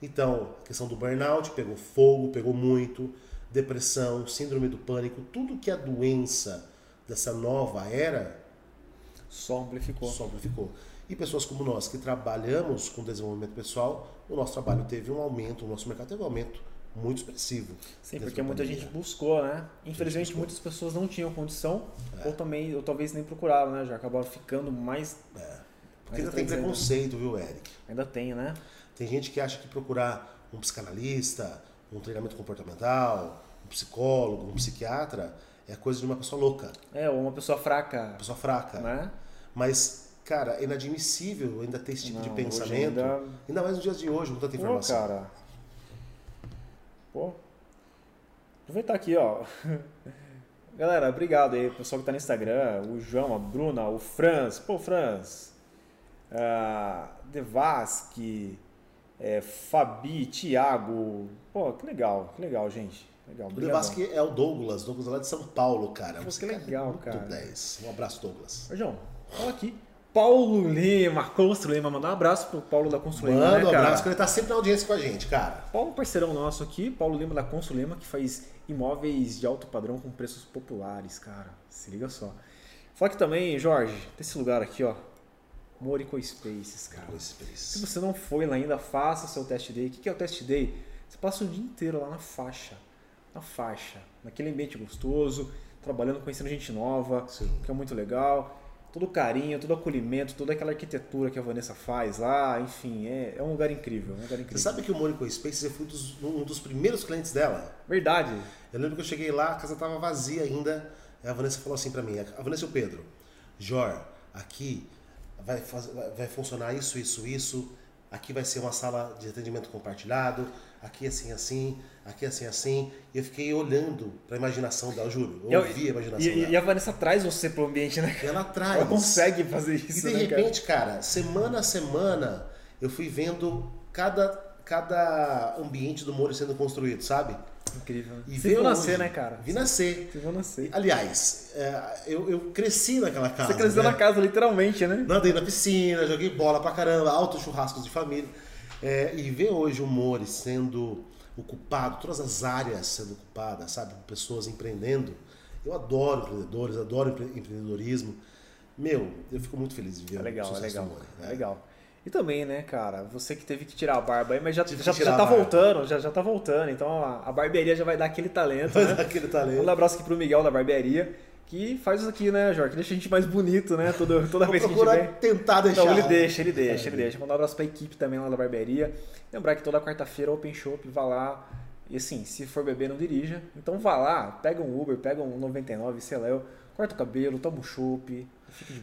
Então, a questão do burnout pegou fogo, pegou muito, depressão, síndrome do pânico, tudo que é doença dessa nova era Só amplificou. só amplificou. E pessoas como nós que trabalhamos com desenvolvimento pessoal, o nosso trabalho teve um aumento, o nosso mercado teve um aumento muito expressivo. Sim, porque muita gente buscou, né? Infelizmente buscou. muitas pessoas não tinham condição, É. ou também, ou talvez nem procuraram, né? Já acabaram ficando mais. Porque mais ainda tem ainda. preconceito, viu, Eric? Ainda tem, né? Tem gente que acha que procurar um psicanalista, um treinamento comportamental, um psicólogo, um psiquiatra é coisa de uma pessoa louca, É, ou uma pessoa fraca, uma pessoa fraca. né? Mas, cara, é inadmissível ainda ter esse tipo de Não, hoje pensamento. ainda- Ainda mais nos dias de hoje, com tanta Pô, informação. cara. Pô. Aproveitar aqui, ó. [laughs] Galera, obrigado aí, o pessoal que tá no Instagram, o João, a Bruna, o Franz, pô, Franz, a Devasque, é, Fabi, Thiago, pô, que legal, que legal, gente. Legal, O. Devasque é o Douglas, Douglas lá de São Paulo, cara. Pô, Esse que é legal, cara. 10. Um abraço, Douglas. Ô, João, fala aqui. Paulo Lima, Constru Lima, mandar um abraço pro Paulo da Constru Lima, Manda né, um cara? abraço, que ele tá sempre na audiência com a gente, cara. Paulo, parceirão nosso aqui, Paulo Lima da Consul Lima, que faz imóveis de alto padrão com preços populares, cara. Se liga só. Fala aqui também, Jorge, desse lugar aqui, ó. Morico Spaces, cara. Coisa Se feliz. você não foi lá ainda, faça seu test day. O que que é o test day? Você passa o dia inteiro lá na faixa. Na faixa. Naquele ambiente gostoso, trabalhando, conhecendo gente nova, Sim. que é muito legal. Todo o carinho, todo o acolhimento, toda aquela arquitetura que a Vanessa faz lá, enfim, é, é um lugar incrível. Um lugar incrível. Você sabe que o Mônico Spaces eu fui dos- um dos primeiros clientes dela? Verdade. Eu lembro que eu cheguei lá, a casa tava vazia ainda. A Vanessa falou assim pra mim, a Vanessa e o Pedro, Jor, aqui vai- vai funcionar isso, isso, isso. Aqui vai ser uma sala de atendimento compartilhado. Aqui assim, assim. Aqui assim, assim. E eu fiquei olhando pra imaginação dela, juro. Eu ouvi a imaginação e, dela. e a Vanessa traz você pro ambiente, né? E ela traz. Ela consegue fazer E isso, de né, cara? repente, cara, semana a semana, eu fui vendo cada, cada ambiente do Moro sendo construído, sabe? Incrível. E você viu nascer, hoje- né, cara? Vi nascer. Você viu nascer. Aliás, é, eu, eu cresci naquela casa. Você cresceu né? na casa, literalmente, né? Nadei na piscina, joguei bola pra caramba, altos churrascos de família. É, e ver hoje o Mori sendo ocupado, todas as áreas sendo ocupadas, sabe? Pessoas empreendendo. Eu adoro empreendedores, adoro empre- empreendedorismo. Meu, eu fico muito feliz de ver É o legal, é sucesso legal. do Mori, É legal. E também, né, cara, você que teve que tirar a barba aí, mas já, Tive já, já tá voltando, já, já tá voltando. Então a, a barbearia já vai dar aquele talento, Mas né? [laughs] aquele talento. Um abraço aqui pro Miguel da barbearia, que faz isso aqui, né, Jorge? Que deixa a gente mais bonito, né? Toda, [laughs] toda Vou vez que a gente vem. tentar deixar. Então ele deixa, ele deixa, É, ele deixa. Mandar um abraço pra equipe também lá da barbearia. Lembrar que toda quarta-feira Open Shop, vá lá. E assim, se for beber, não dirija. Então vá lá, pega um Uber, pega um 99, sei lá, corta o cabelo, toma um chopp,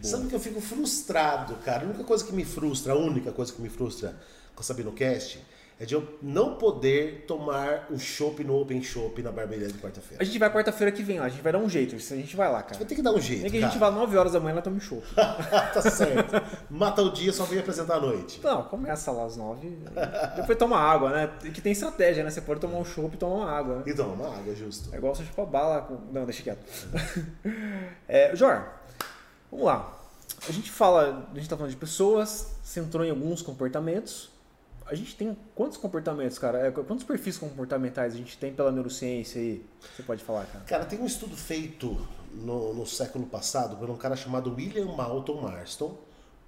e. Sabe que eu fico frustrado, cara? A única coisa que me frustra, a única coisa que me frustra com a Sabino Cast é de eu não poder tomar o chopp no Open Shop na barbearia de A quarta-feira. gente vai quarta-feira que vem lá, a gente vai dar um jeito, a gente vai lá, Vai cara. ter que dar um jeito. Nem que a gente vá 9 horas da manhã, lá toma um chopp. [laughs] tá certo. Mata o dia, só vem apresentar à noite. Não, começa lá às 9, depois toma água, né? Que tem estratégia, né? Você pode tomar um chopp e tomar uma água, né? Então, uma água, justo. É igual você chupar bala com... Não, deixa quieto. [laughs] é, Jor, vamos lá. A gente fala, a gente tá falando de pessoas, centrou em alguns comportamentos. A gente tem quantos comportamentos, cara? É, Quantos perfis comportamentais a gente tem pela neurociência aí? Você pode falar, cara? Cara, tem um estudo feito no, no século passado por um cara chamado William Malton Marston,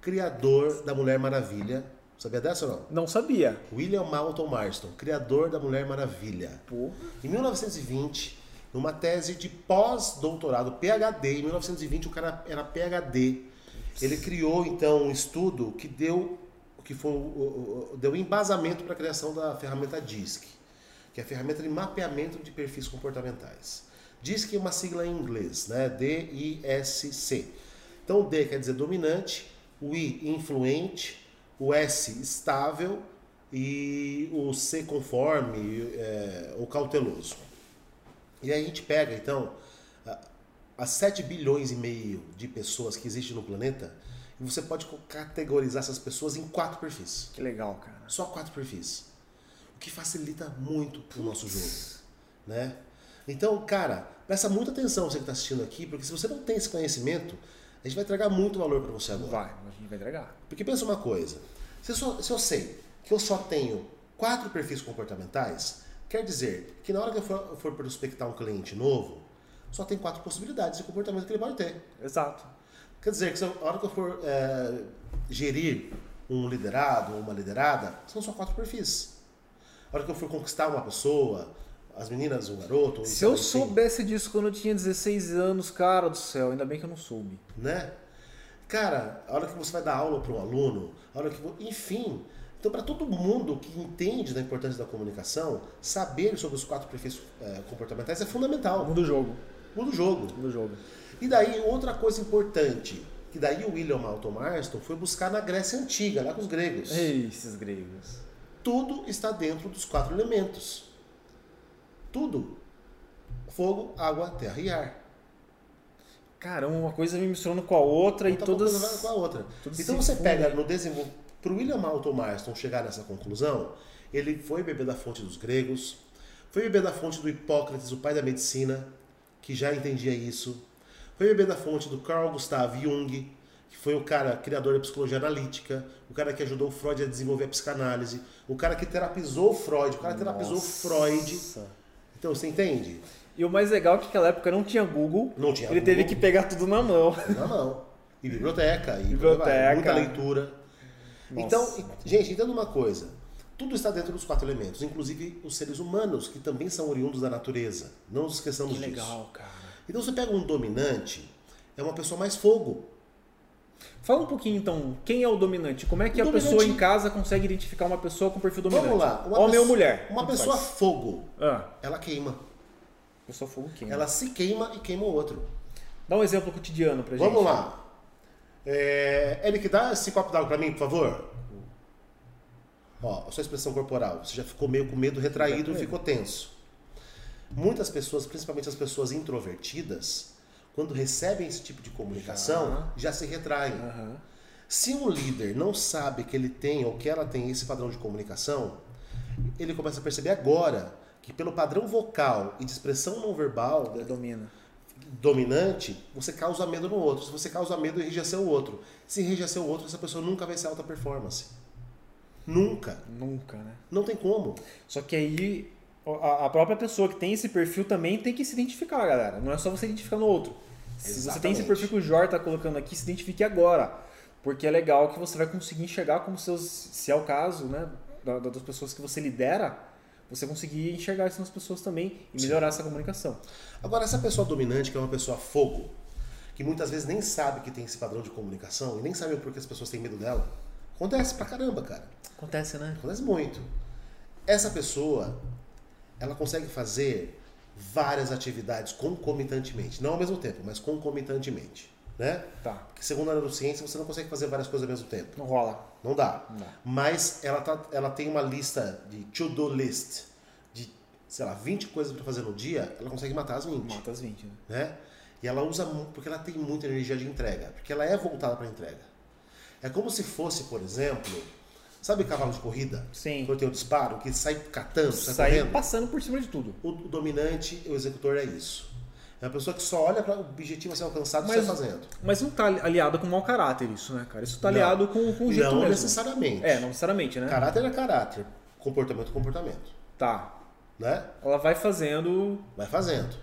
criador da Mulher Maravilha. Sabia dessa ou não? Não sabia. William Malton Marston, criador da Mulher Maravilha. Pô, Em 1920, numa tese de pós-doutorado, PhD, em 1920 o cara era PhD. Ele criou então um estudo que deu que foi deu embasamento para a criação da ferramenta DISC, que é a ferramenta de mapeamento de perfis comportamentais. DISC é uma sigla em inglês, né? D-I-S-C. Então o D quer dizer dominante, o I influente, o S estável e o C conforme é, ou cauteloso. E aí a gente pega então as 7 bilhões e meio de pessoas que existem no planeta e você pode categorizar essas pessoas em quatro perfis. que legal, cara. Só quatro perfis. O que facilita muito o nosso jogo. Né? Então, cara, presta muita atenção você que está assistindo aqui, porque se você não tem esse conhecimento, a gente vai entregar muito valor para você agora. Vai, a gente vai entregar. Porque pensa uma coisa, se eu, só- se eu sei que eu só tenho quatro perfis comportamentais, quer dizer que na hora que eu for, for prospectar um cliente novo, só tem quatro possibilidades de comportamento que ele pode ter. Exato. Quer dizer que se eu- na hora que eu for é, gerir um liderado ou uma liderada, são só quatro perfis. Na hora que eu for conquistar uma pessoa, as meninas, um garoto, Se eu soubesse disso quando eu tinha 16 anos, cara do céu, ainda bem que eu não soube. né? Cara, a hora que você vai dar aula para um aluno, a hora que enfim, então para todo mundo que entende da importância da comunicação, saber sobre os quatro perfis eh, comportamentais é fundamental. Muda o jogo. Muda o jogo. Muda o jogo. E daí outra coisa importante, que daí o William Malton Marston foi buscar na Grécia antiga, lá com os gregos. Ei, esses gregos. Tudo está dentro dos quatro elementos. Tudo. Fogo, água, terra e ar. Caramba, uma coisa me misturando com a outra e Outra todas. com a outra. Então você pega no desenvolvimento. Para o William Malton Marston chegar nessa conclusão, ele foi beber da fonte dos gregos, foi beber da fonte do Hipócrates, o pai da medicina, que já entendia isso, foi beber da fonte do Carl Gustav Jung, que foi o cara criador da psicologia analítica, o cara que ajudou o Freud a desenvolver a psicanálise, o cara que terapizou o Freud, o cara que terapizou Nossa. Freud. Então você entende? E o mais legal é que naquela época não tinha Google. Não tinha Ele Google. teve que pegar tudo na mão. na mão. E biblioteca, e [laughs] Biblioteca. muita leitura. Nossa. Então, gente, entenda uma coisa. Tudo está dentro dos quatro elementos, inclusive os seres humanos, que também são oriundos da natureza. Não nos esqueçamos Que disso. legal, cara. Então você pega um dominante, é uma pessoa mais fogo. Fala um pouquinho então, quem é o dominante? Como é que O a dominante- pessoa em casa consegue identificar uma pessoa com perfil dominante? Vamos lá. uma Homem pessoa- ou mulher? Uma pessoa faz. fogo, Ah, ela queima. pessoa fogo quem? Ela se queima e queima o outro. Dá um exemplo cotidiano pra gente. Vamos lá. É, Eric, dá esse copo d'água pra mim, por favor. Ó, a sua expressão corporal. Você já ficou meio com medo, retraído, ficou tenso. Muitas pessoas, principalmente as pessoas introvertidas, quando recebem esse tipo de comunicação, já, se retraem. Aham. Se um líder não sabe que ele tem ou que ela tem esse padrão de comunicação, ele começa a perceber agora que pelo padrão vocal e de expressão não verbal Ele domina. Dominante, você causa medo no outro. Se você causa medo, enrijecer o outro. Se enrijecer o outro, essa pessoa nunca vai ser alta performance. Nunca. Nunca, né? Não tem como. Só que aí, a, própria pessoa que tem esse perfil também tem que se identificar, galera. Não é só você identificar no outro. Se você tem esse perfil que o Jor tá colocando aqui, se identifique agora. Porque é legal que você vai conseguir enxergar como seus. Se é o caso, né? da- da- Das pessoas que você lidera, você conseguir enxergar isso nas pessoas também e melhorar essa comunicação. Agora, essa pessoa dominante, que é uma pessoa fogo, que muitas vezes nem sabe que tem esse padrão de comunicação e nem sabe o porquê as pessoas têm medo dela, acontece pra caramba, cara. Acontece, né? Acontece muito. Essa pessoa, ela consegue fazer várias atividades concomitantemente. Não ao mesmo tempo, mas concomitantemente. Né? Tá. Porque segundo a neurociência, você não consegue fazer várias coisas ao mesmo tempo. Não rola. Não dá. Não. Mas ela, tá, ela tem uma lista de to-do list de, sei lá, 20 coisas pra fazer no dia, ela consegue matar as 20 Mata as 20, né? né? E ela usa muito, porque ela tem muita energia de entrega, porque ela é voltada para entrega. É como se fosse, por exemplo, sabe cavalo de corrida? Sim. Quando tem o disparo, que sai catando, sai, Sair correndo. passando por cima de tudo. O, o dominante, o executor é isso. É uma pessoa que só olha para o objetivo a ser alcançado e Mas- sai fazendo. Mas não tá aliado com mau caráter isso, né, cara? Isso tá Não. aliado com, com o jeito Não mesmo. necessariamente. É, não necessariamente, né? Caráter é caráter, comportamento é comportamento, Tá. né? Ela vai fazendo. Vai fazendo.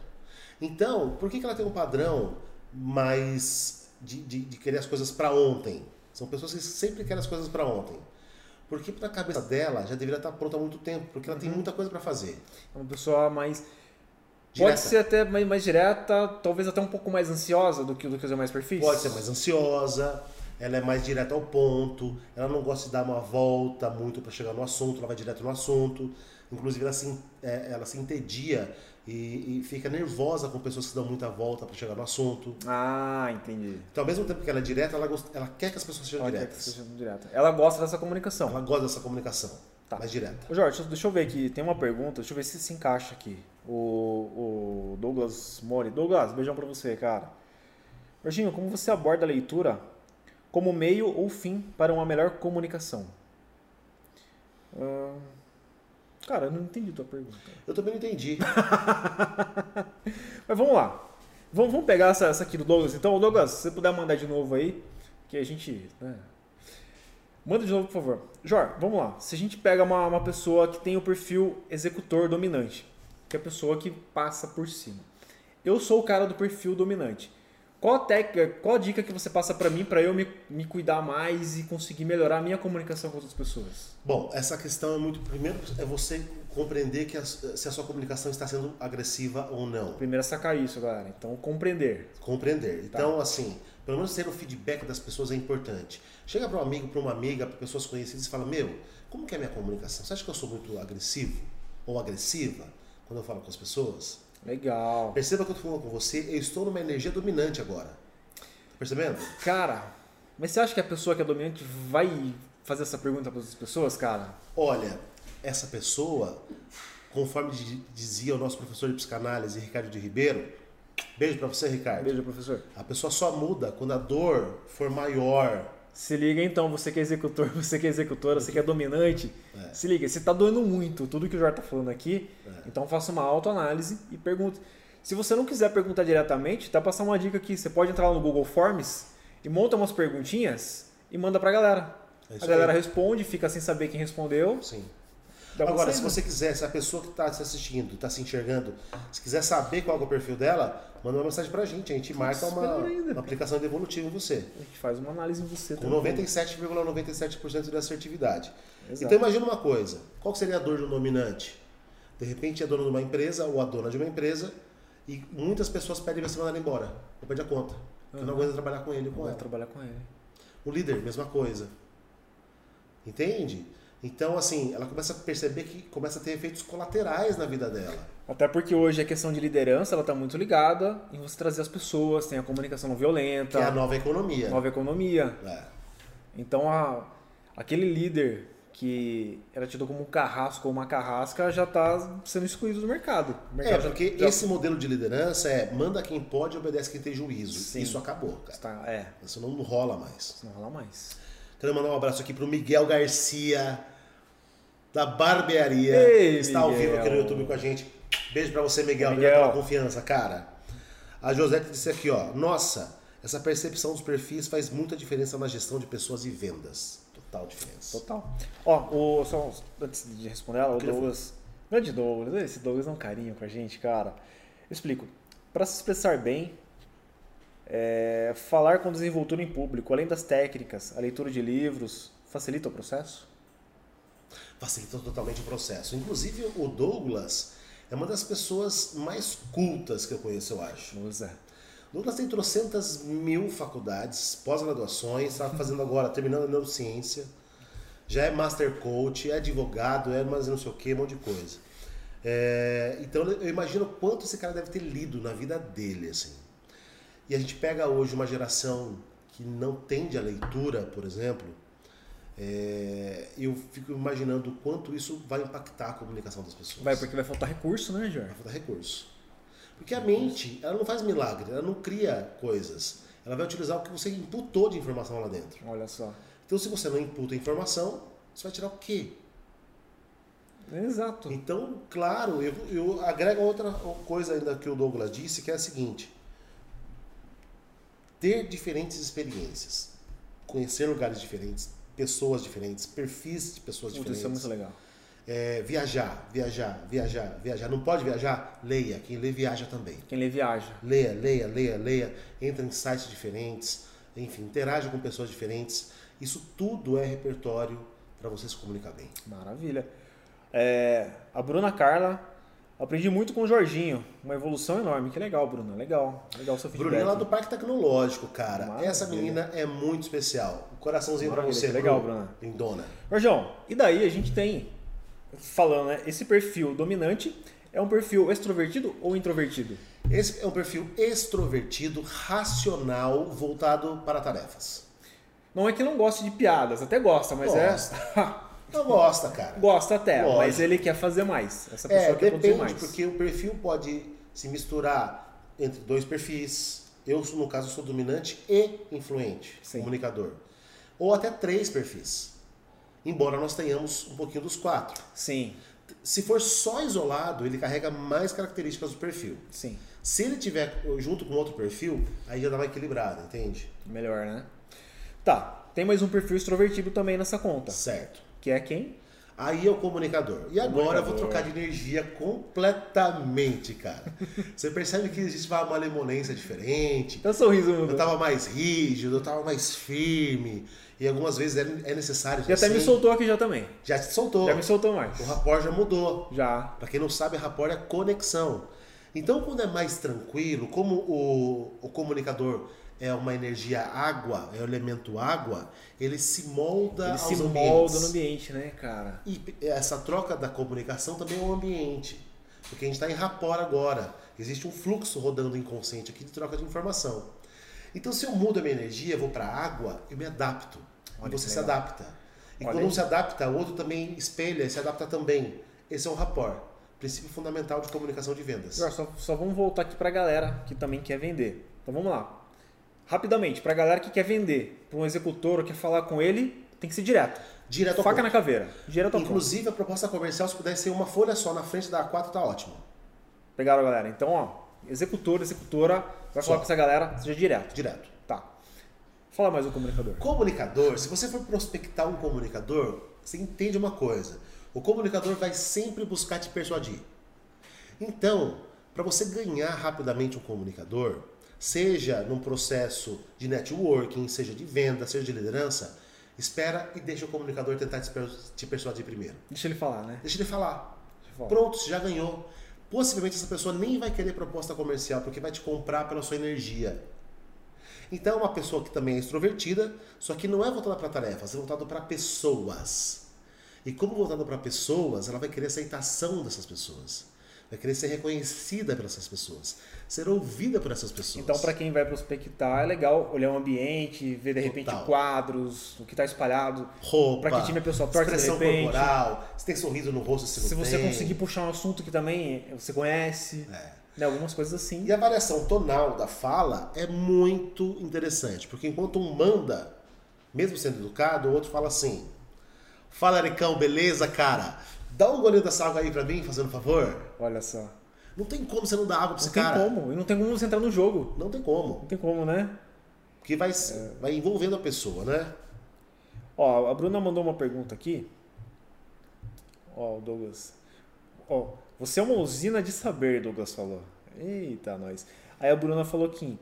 Então, por que, que ela tem um padrão mais de, de, de querer as coisas para ontem? São pessoas que sempre querem as coisas para ontem. Porque na cabeça dela já deveria estar pronta há muito tempo, porque ela tem muita coisa para fazer. É uma pessoa mais. Direta. Pode ser até mais, mais direta, talvez até um pouco mais ansiosa do que, do que os demais perfis. Pode ser mais ansiosa, ela é mais direta ao ponto, ela não gosta de dar uma volta muito para chegar no assunto, ela vai direto no assunto. Inclusive, ela se, é, ela se entedia e, e fica nervosa com pessoas que dão muita volta para chegar no assunto. Ah, entendi. Então, ao mesmo tempo que ela é direta, ela, ela quer que as pessoas sejam Ela quer que diretas. seja direta. Ela gosta dessa comunicação. Ela gosta dessa comunicação Tá. mais direta. Ô Jorge, deixa- eu ver aqui, tem uma pergunta, deixa eu ver se se encaixa aqui. O, o Douglas Mori. Douglas, beijão pra você, cara. Jorginho, como você aborda a leitura como meio ou fim para uma melhor comunicação? Ah, cara, eu não entendi tua pergunta. Eu também não entendi. [laughs] Mas vamos lá. Vamos, vamos pegar essa, essa aqui do Douglas. Então, Douglas, se você puder mandar de novo aí, que a gente. né? Manda de novo, por favor. Jor, vamos lá. Se a gente pega uma, uma pessoa que tem o perfil executor dominante, que é a pessoa que passa por cima. Eu sou o cara do perfil dominante. Qual a técnica, qual a dica que você passa pra mim pra eu me, me cuidar mais e conseguir melhorar a minha comunicação com outras pessoas? Bom, essa questão é muito. Primeiro, é você compreender que a- se a sua comunicação está sendo agressiva ou não. Primeiro é sacar isso, galera. Então, compreender. Compreender. Tá. Então, assim, pelo menos ter o feedback das pessoas é importante. Chega para um amigo, para uma amiga, para pessoas conhecidas e fala: Meu, como que é a minha comunicação? Você acha que eu sou muito agressivo ou agressiva quando eu falo com as pessoas? Legal. Perceba que eu estou falando com você, eu estou numa energia dominante agora. Tá percebendo? Cara, mas você acha que a pessoa que é dominante vai fazer essa pergunta para outras pessoas, cara? Olha, essa pessoa, conforme di- dizia o nosso professor de psicanálise, Ricardo de Ribeiro, beijo para você, Ricardo. Beijo, professor. A pessoa só muda quando a dor for maior. Se liga então, você que é executor, [laughs] você que é executora, você que é dominante, se liga, você tá doendo muito tudo que o Jorge tá falando aqui, então faça uma autoanálise e pergunte. Se você não quiser perguntar diretamente, tá passando uma dica aqui, você pode entrar lá no Google Forms e monta umas perguntinhas e manda pra galera. É a galera aí. responde, fica sem saber quem respondeu. Sim. Agora, se você quiser, se a pessoa que está se assistindo, está se enxergando, se quiser saber qual é o perfil dela, manda uma mensagem pra gente. A gente marca uma, uma aplicação de evolutivo em você. A gente faz uma análise em você Com também. 97,97% de assertividade. Exato. Então imagina uma coisa. Qual seria a dor do dominante? De repente é dono de uma empresa ou a dona de uma empresa e muitas pessoas pedem você mandar ele embora. Ou pede a conta. Porque não aguenta trabalhar com ele ou com Vai ela. trabalhar com ele. O líder, mesma coisa. Entende? Então, assim, ela começa a perceber que começa a ter efeitos colaterais na vida dela. Até porque hoje a questão de liderança ela está muito ligada em você trazer as pessoas, tem a comunicação não Que violenta, é a nova economia. nova economia. É. Então a, aquele líder que era tido como um carrasco ou uma carrasca já está sendo excluído do mercado. O É, mercado já- porque já, esse modelo de liderança é manda quem pode e obedece quem tem juízo. Sim. Isso acabou, cara. está, é, Isso não rola mais. isso não rola mais. Quero mandar um abraço aqui pro Miguel Garcia, da Barbearia. Ei, está ao vivo aqui no YouTube com a gente. Beijo pra você, Miguel. Miguel. Obrigado pela confiança, cara. A Josete disse aqui, ó. Nossa, essa percepção dos perfis faz muita diferença na gestão de pessoas e vendas. Total diferença. Total. Ó, o, só antes de responder ela, o Douglas Grande Douglas, esse Douglas é um carinho com a gente, cara. Eu explico. Para se expressar bem, é, falar com desenvoltura em público, além das técnicas, a leitura de livros, facilita o processo? Facilita totalmente o processo. Inclusive, o Douglas é uma das pessoas mais cultas que eu conheço, eu acho. Usa. Douglas tem trocentas mil faculdades, pós-graduações, está [laughs] fazendo agora, terminando a neurociência, já é master coach, é advogado, é mais não sei o que, um monte de coisa. É, então eu imagino quanto esse cara deve ter lido na vida dele, assim. E a gente pega hoje uma geração que não tende a leitura, por exemplo, é, eu fico imaginando o quanto isso vai impactar a comunicação das pessoas. Vai, porque vai faltar recurso, né, Jorge? Vai faltar recurso. Porque a mente, ela não faz milagre, ela não cria coisas. Ela vai utilizar o que você imputou de informação lá dentro. Olha só. Então, se você não imputa informação, você vai tirar o quê? Exato. Então, claro, eu, eu agrego outra coisa ainda que o Douglas disse, que é a seguinte: ter diferentes experiências, conhecer lugares diferentes, pessoas diferentes, perfis de pessoas Puta, diferentes. Isso é muito legal. É, viajar, viajar, viajar, viajar. Não pode viajar? Leia. Quem lê, viaja também. Quem lê viaja. Leia, leia, leia, leia. Entra em sites diferentes. Enfim, interaja com pessoas diferentes. Isso tudo é repertório para você se comunicar bem. Maravilha. É, a Bruna Carla, aprendi muito com o Jorginho. Uma evolução enorme. Que legal, Bruna. Legal. Legal o seu feedback. Bruninha lá do Parque Tecnológico, cara. Maravilha. Essa menina é muito especial. Coraçãozinho para você, legal, Bru. Bruna. Lindona. Jorjão, e daí a gente tem, falando, né? Esse perfil dominante é um perfil extrovertido ou introvertido? Esse é um perfil extrovertido, racional, voltado para tarefas. Não é que não goste de piadas, até gosta, mas Gosta. é. [laughs] Não gosta, cara. gosta até, Lógico. mas ele quer fazer mais. Essa pessoa É, quer produzir depende, mais. porque o perfil pode se misturar entre dois perfis. Eu, no caso, sou dominante e influente, Sim. comunicador. Ou até três perfis. Embora nós tenhamos um pouquinho dos quatro. Sim, Se for só isolado, ele carrega mais características do perfil. sim. Se ele tiver junto com outro perfil, aí já dá uma equilibrada, entende? Melhor, né? Tá, tem mais um perfil extrovertido também nessa conta. Certo. Que é quem? Aí é o comunicador. E agora eu vou Comunicador. trocar de energia completamente, cara. [laughs] Você percebe que existe uma malemolência diferente. Tá sorriso. Eu tava mais rígido, eu tava mais firme. E algumas vezes é é necessário. E até me soltou aqui já também. Já te soltou. Já me soltou mais. O rapport já mudou. Já. Para quem não sabe, rapport é conexão. Então, quando é mais tranquilo, como o, o comunicador é uma energia água, é o elemento água, ele se molda Ele aos se ambientes. molda no ambiente, né, cara? E essa troca da comunicação também é o ambiente. Porque a gente está em rapport agora. Existe um fluxo rodando inconsciente aqui de troca de informação. Então, se eu mudo a minha energia, vou para a água, eu me adapto. Olha e você se adapta. E Olha quando um se adapta, o outro também espelha e se adapta também. Esse é um rapport. Princípio fundamental de comunicação de vendas. Agora, só, só vamos voltar aqui pra galera que também quer vender. Então vamos lá. Rapidamente, pra galera que quer vender, pra um executor ou quer falar com ele, tem que ser direto. Direto ao Faca ponto. na caveira. Direto. Inclusive, a proposta comercial, se pudesse ser uma folha só na frente da A4, tá ótimo. Pegaram, galera? Então, ó, executor, executora, vai Só. falar com essa galera, seja direto. Direto. Tá. Fala mais o comunicador. Comunicador, se você for prospectar um comunicador, você entende uma coisa. O comunicador vai sempre buscar te persuadir. Então, para você ganhar rapidamente um comunicador, seja num processo de networking, seja de venda, seja de liderança, espera e deixa o comunicador tentar te per- te persuadir primeiro. Deixa ele falar, né? Deixa ele falar. Deixa ele falar. Pronto, você já ganhou. Possivelmente essa pessoa nem vai querer proposta comercial, porque vai te comprar pela sua energia. Então é uma pessoa que também é extrovertida, só que não é voltada para tarefas, é voltada para pessoas. E como voltada para pessoas, ela vai querer aceitação dessas pessoas. Vai querer ser reconhecida por essas pessoas, ser ouvida por essas pessoas. Então, pra quem vai prospectar, é legal olhar o ambiente, ver de repente Total. quadros, o que tá espalhado. roupa, pra que time a pessoa torce de expressão repente. corporal, se tem sorriso no rosto, se Se você tem. conseguir puxar um assunto que também você conhece, É. né? Algumas coisas assim. E a variação tonal da fala é muito interessante, porque enquanto um manda, mesmo sendo educado, o outro fala assim: Fala, Ericão, beleza, cara? Dá um golinho dessa água aí pra mim, fazendo um favor. Olha só. Não tem como você não dar água pra esse Não tem cara. como. E não tem como você entrar no jogo. Não tem como. Não tem como, né? Porque vai, É. vai envolvendo a pessoa, né? Ó, a Bruna mandou uma pergunta aqui. Ó, o Douglas. Ó, você é uma usina de saber, Douglas falou. Eita, nós. Aí a Bruna falou que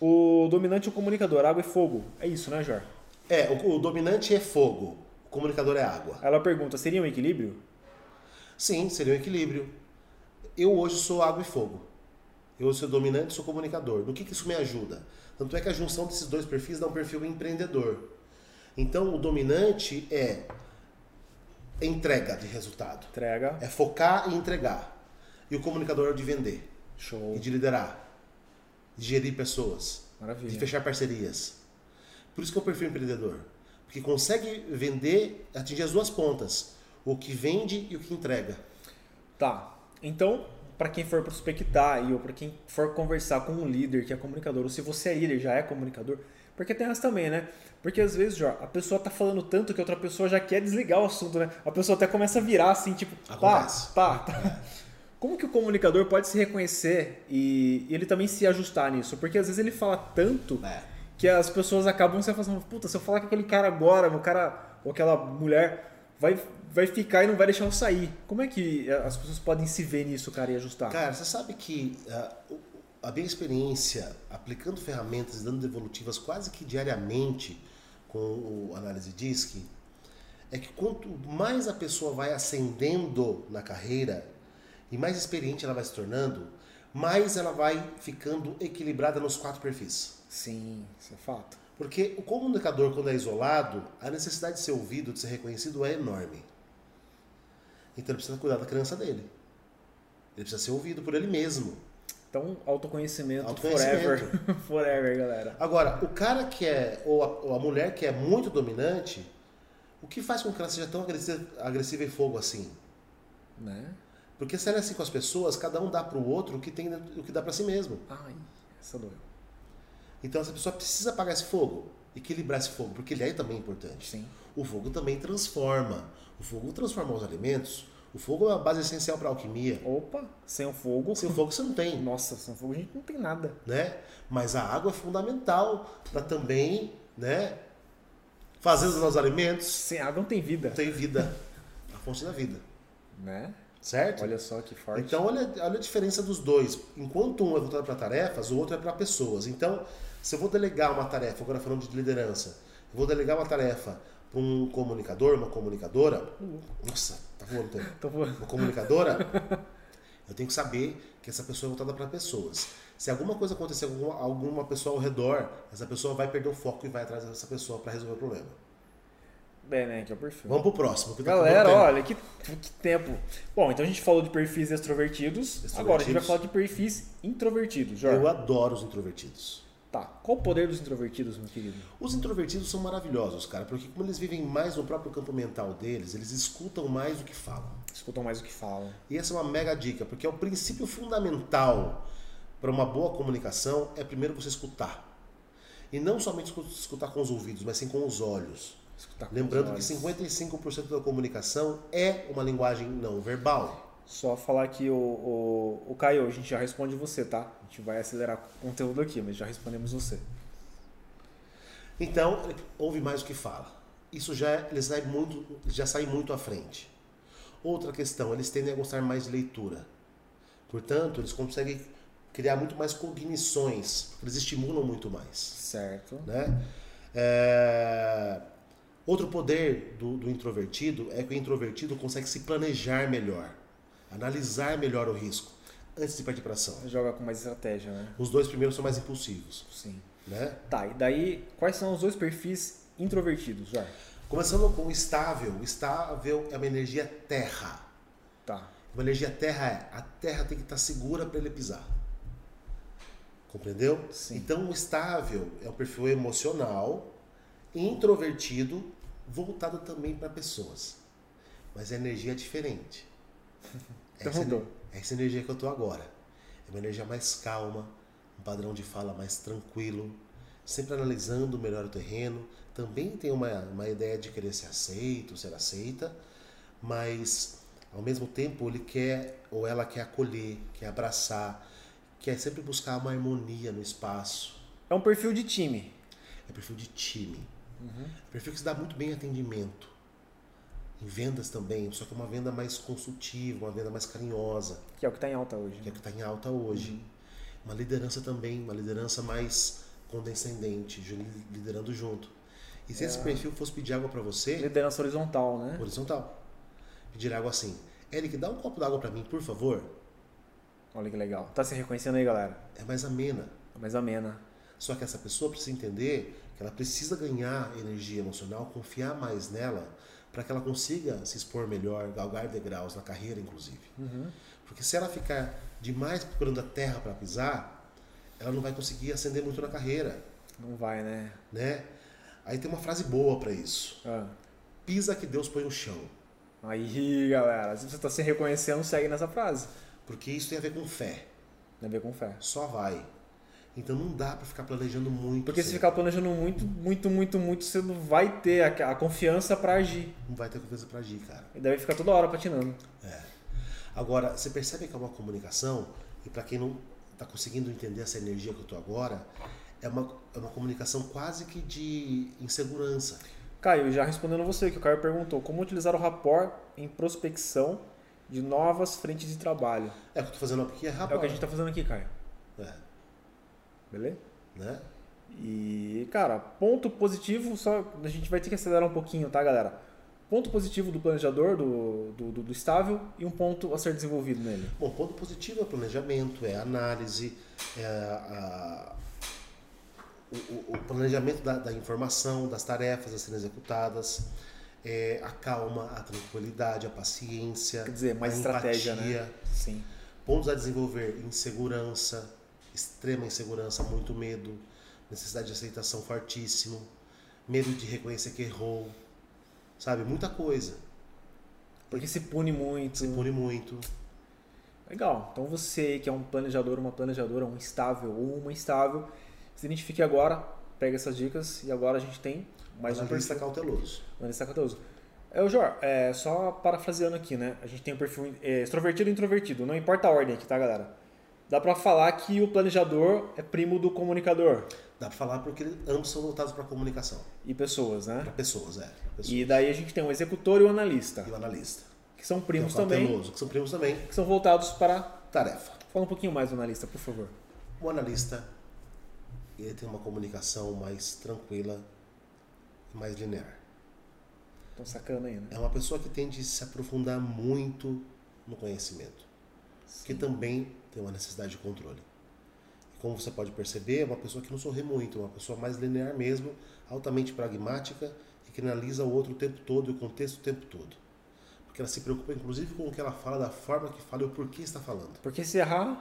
o dominante é o comunicador, água e fogo. É isso, né, Jor? É, o, o dominante é fogo, o comunicador é água. Ela pergunta, seria um equilíbrio? Sim, seria um equilíbrio. Eu hoje sou água e fogo. Eu sou dominante sou comunicador. No que, que isso me ajuda? Tanto é que a junção desses dois perfis dá um perfil empreendedor. Então, o dominante é entrega de resultado. Entrega. É focar e entregar. E o comunicador é o de vender. Show. E de liderar. De gerir pessoas. Maravilha. De fechar parcerias. Por isso que é o perfil empreendedor. Porque consegue vender, atingir as duas pontas. O que vende e o que entrega. Tá. Então, para quem for prospectar e ou para quem for conversar com um líder que é comunicador, ou se você é líder já é comunicador, porque tem essa também, né? Porque às vezes, já, a pessoa tá falando tanto que outra pessoa já quer desligar o assunto, né? A pessoa até começa a virar assim, tipo, Acontece. tá, tá, tá. Como que o comunicador pode se reconhecer e, e ele também se ajustar nisso? Porque às vezes ele fala tanto É. que as pessoas acabam se afastando. Puta, se eu falar com aquele cara agora, o cara ou aquela mulher vai, vai ficar e não vai deixar eu sair. Como é que as pessoas podem se ver nisso, cara, e ajustar? Cara, você sabe que o- a minha experiência aplicando ferramentas e dando devolutivas quase que diariamente com o análise DISC é que quanto mais a pessoa vai ascendendo na carreira e mais experiente ela vai se tornando, mais ela vai ficando equilibrada nos quatro perfis. Sim, isso é fato. Porque o comunicador, quando é isolado, a necessidade de ser ouvido, de ser reconhecido é enorme. Então ele precisa cuidar da criança dele. Ele precisa ser ouvido por ele mesmo. Então, autoconhecimento, Autoconhecimento. forever. [laughs] forever, galera. Agora, o cara que é, ou a, ou a mulher que é muito dominante, o que faz com que ela seja tão agressiva, agressiva e fogo assim? Né? Porque se ela é assim com as pessoas, cada um dá para o outro o que, tem, o que dá para si mesmo. Ai, essa doeu. Então essa pessoa precisa apagar esse fogo, equilibrar esse fogo, porque ele é também importante. Sim. O fogo também transforma. O fogo transforma os alimentos. O fogo é uma base essencial para a alquimia. Opa, sem o fogo. Sem o fogo você não tem, Nossa, sem o fogo a gente não tem nada. né? Mas a água é fundamental para também, né? Fazer os nossos alimentos. Sem água não tem vida. Tem vida. A fonte da vida. Né? Certo? Olha só que forte. Então, olha, olha a diferença dos dois. Enquanto um é voltado para tarefas, o outro é para pessoas. Então, se eu vou delegar uma tarefa, agora falando de liderança, eu vou delegar uma tarefa para um comunicador, uma comunicadora. Nossa, tá voando tempo. Então, vou- Uma comunicadora, eu tenho que saber que essa pessoa é voltada para pessoas. Se alguma coisa acontecer com alguma, pessoa ao redor, essa pessoa vai perder o foco e vai atrás dessa pessoa para resolver o problema. Bem, né? Que é o perfil. Vamos pro próximo. Galera, olha, que, que tempo. Bom, então a gente falou de perfis extrovertidos. Extrovertidos. Agora a gente vai falar de perfis introvertidos, tempo. Eu Jorge. adoro os introvertidos. Tá. Qual o poder dos introvertidos, meu querido? Os introvertidos são maravilhosos, cara, porque como eles vivem mais no próprio campo mental deles, eles escutam mais do que falam. Escutam mais o que falam. E essa é uma mega dica, porque é o princípio fundamental para uma boa comunicação é primeiro você escutar. E não somente escu- escutar com os ouvidos, mas sim com os olhos. Escutar Lembrando os que olhos. 55% da comunicação é uma linguagem não verbal. Só falar que o, o, o Caio, a gente já responde você, tá? A gente vai acelerar o conteúdo aqui, mas já respondemos você. Então, ouve mais do que fala. Isso já, ele sai muito, já sai muito à frente. Outra questão, eles tendem a gostar mais de leitura. Portanto, eles conseguem criar muito mais cognições, eles estimulam muito mais. Certo. Né? É, Outro poder do, do introvertido é que o introvertido consegue se planejar melhor, analisar melhor o risco, antes de partir para ação. Joga com mais estratégia, né? Os dois primeiros são mais impulsivos. Sim. Né? Tá, e daí, quais são os dois perfis introvertidos? Começando com o estável. O estável é uma energia terra. Tá. Uma energia terra é a terra tem que estar segura para ele pisar. Compreendeu? Sim. Então o estável é um perfil emocional, introvertido, voltado também para pessoas. Mas a energia é diferente. [laughs] Então Essa, é essa energia que eu tô agora. É uma energia mais calma, um padrão de fala mais tranquilo, sempre analisando melhor o terreno. Também tem uma, uma ideia de querer ser aceito, ser aceita, mas ao mesmo tempo ele quer ou ela quer acolher, quer abraçar, quer sempre buscar uma harmonia no espaço. É um perfil de time. É perfil de time. É perfil que se dá muito bem em atendimento. Em vendas também, só que uma venda mais consultiva, uma venda mais carinhosa, Que é o que está em alta hoje. que é o que está em alta hoje. Uhum. Uma liderança também, uma liderança mais condescendente, liderando junto. E se esse É. perfil fosse pedir água para você, Liderança horizontal, né? horizontal, pedir água assim, Eric, dá um copo d'água para mim, por favor, Olha que legal. Tá se reconhecendo aí, galera? é mais amena. É mais amena. Só que essa pessoa precisa entender que ela precisa ganhar energia emocional, confiar mais nela, para que ela consiga se expor melhor, galgar degraus na carreira, inclusive. Uhum. Porque se ela ficar demais procurando a terra para pisar, ela não vai conseguir ascender muito na carreira, Não vai, né? né? Aí tem uma frase boa para isso: Ah. pisa que Deus põe o chão. Aí, galera, se você tá se reconhecendo, segue nessa frase. Porque isso tem a ver com fé. Tem a ver com fé. Só vai. Então não dá para ficar planejando muito. Porque se ficar planejando muito, muito, muito, muito, você não vai ter a, a confiança pra agir. Não vai ter confiança para agir, cara. E deve ficar toda hora patinando. Agora, você percebe que é uma comunicação, e para quem não está conseguindo entender essa energia que eu estou agora, é uma, é uma comunicação quase que de insegurança. Caio, já respondendo a você, que o Caio perguntou como utilizar o rapport em prospecção de novas frentes de trabalho. É o que eu estou fazendo aqui, é É o que a gente tá fazendo aqui, Caio. É, Beleza? né? E, cara, ponto positivo, só a gente vai ter que acelerar um pouquinho, tá, galera? Ponto positivo do planejador, do, do, do- estável, e um ponto a ser desenvolvido nele. Bom, ponto positivo é planejamento, é análise, é a- o, o- o planejamento da, da informação, das tarefas a serem executadas, é a calma, a tranquilidade, a paciência, Quer dizer, mais a estratégia, empatia. né? Sim. Pontos a desenvolver: insegurança, extrema insegurança, muito medo, necessidade de aceitação fortíssimo, medo de reconhecer que errou, sabe? Muita coisa. Porque se pune muito. Se pune muito. Legal. Então você que é um planejador, uma planejadora, um estável ou uma estável, se identifique agora, pega essas dicas e agora a gente tem mais um perfil. cauteloso. Analista cauteloso. É, o Jor, é, só parafraseando aqui, né? A gente tem o perfil é, extrovertido e introvertido. Não importa a ordem aqui, tá, galera? Dá pra falar que o planejador é primo do comunicador. Dá pra falar porque ambos são voltados para comunicação, E pessoas, né? para pessoas, é. pra pessoas. E daí a gente tem o executor e o analista, E o analista. que são Que é primos também, cauteloso, que são primos também. que são voltados para... Tarefa. Fala um pouquinho mais do analista, por favor. O analista, ele tem uma comunicação mais tranquila e mais linear. Estão sacando aí, né? É uma pessoa que tende a se aprofundar muito no conhecimento. que também tem uma necessidade de controle. E como você pode perceber, é uma pessoa que não sorri muito, uma pessoa mais linear mesmo, altamente pragmática e que analisa o outro o tempo todo e o contexto o tempo todo. Porque ela se preocupa inclusive com o que ela fala, da forma que fala e o porquê está falando. Porque se errar,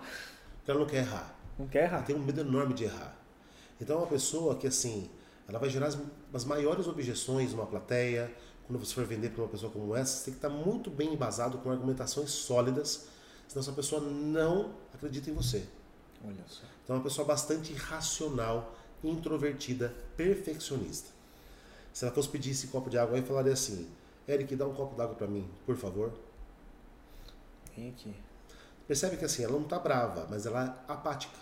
Porque ela não quer errar. não quer Ela errar. tem um medo enorme de errar. Então é uma pessoa que assim, ela vai gerar as, as maiores objeções numa plateia. Quando você for vender para uma pessoa como essa, você tem que estar muito bem embasado com argumentações sólidas, senão essa pessoa não acredita em você. Olha só. Então é uma pessoa bastante racional, introvertida, perfeccionista. Se ela fosse pedir esse copo de água, eu falaria assim: Eric, dá um copo d'água para mim, por favor. Vem aqui. Percebe que assim, ela não está brava, mas ela é apática.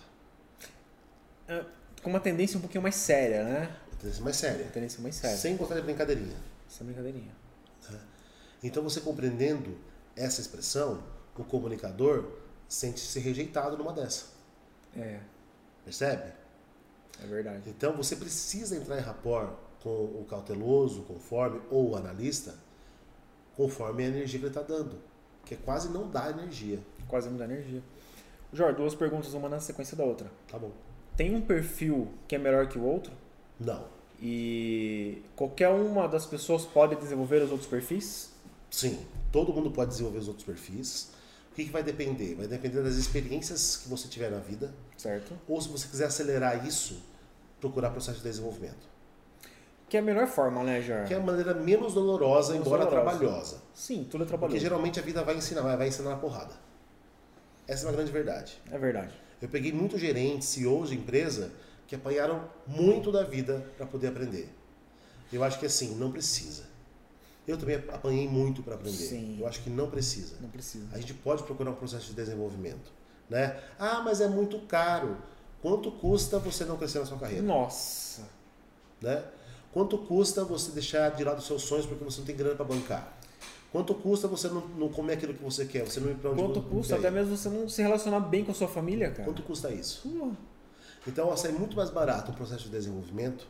É, com uma tendência um pouquinho mais séria, né? Uma tendência mais séria. Uma tendência mais séria. Sem gostar de brincadeirinha. Essa brincadeirinha. Então você compreendendo essa expressão, o comunicador sente-se rejeitado numa dessa. É, Percebe? é verdade. Então você precisa entrar em rapport com o cauteloso, conforme, ou o analista, conforme a energia que ele está dando. Que é quase não dá energia. Quase não dá energia. Jorge, duas perguntas, uma na sequência da outra. Tá bom? Tem um perfil que é melhor que o outro? Não. E qualquer uma das pessoas pode desenvolver os outros perfis? Sim, todo mundo pode desenvolver os outros perfis. O que, que vai depender? Vai depender das experiências que você tiver na vida, Certo? ou se você quiser acelerar isso, procurar processo de desenvolvimento. Que é a melhor forma, né, Jorge? Que é a maneira menos dolorosa, Menos embora dolorosa. trabalhosa. Sim, tudo é Porque trabalhoso. geralmente a vida vai ensinar, vai vai ensinar na porrada. Essa é uma grande verdade. É verdade. Eu peguei muitos gerentes, CEOs de empresa que apanharam muito da vida para poder aprender. Eu acho que assim, não precisa. Eu também apanhei muito para aprender. Sim. Eu acho que não precisa. Não precisa. A gente pode procurar um processo de desenvolvimento, né? Ah, mas é muito caro. Quanto custa você não crescer na sua carreira, Nossa. né? Quanto custa você deixar de lado os seus sonhos porque você não tem grana para bancar? Quanto custa você não, não comer aquilo que você quer? Você não ir pra onde Quanto custa até mesmo você não se relacionar bem com a sua família, cara? Quanto custa isso? Pô, Então, sai muito mais barato o processo de desenvolvimento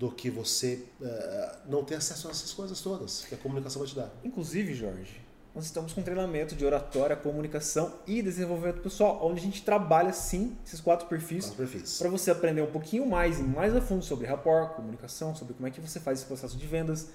do que você eh, não ter acesso a essas coisas todas que a comunicação vai te dar. Inclusive, Jorge, nós estamos com treinamento de oratória, comunicação e desenvolvimento pessoal, onde a gente trabalha sim esses quatro perfis Quatro perfis. para você aprender um pouquinho mais e mais a fundo sobre rapport, comunicação, sobre como é que você faz esse processo de vendas,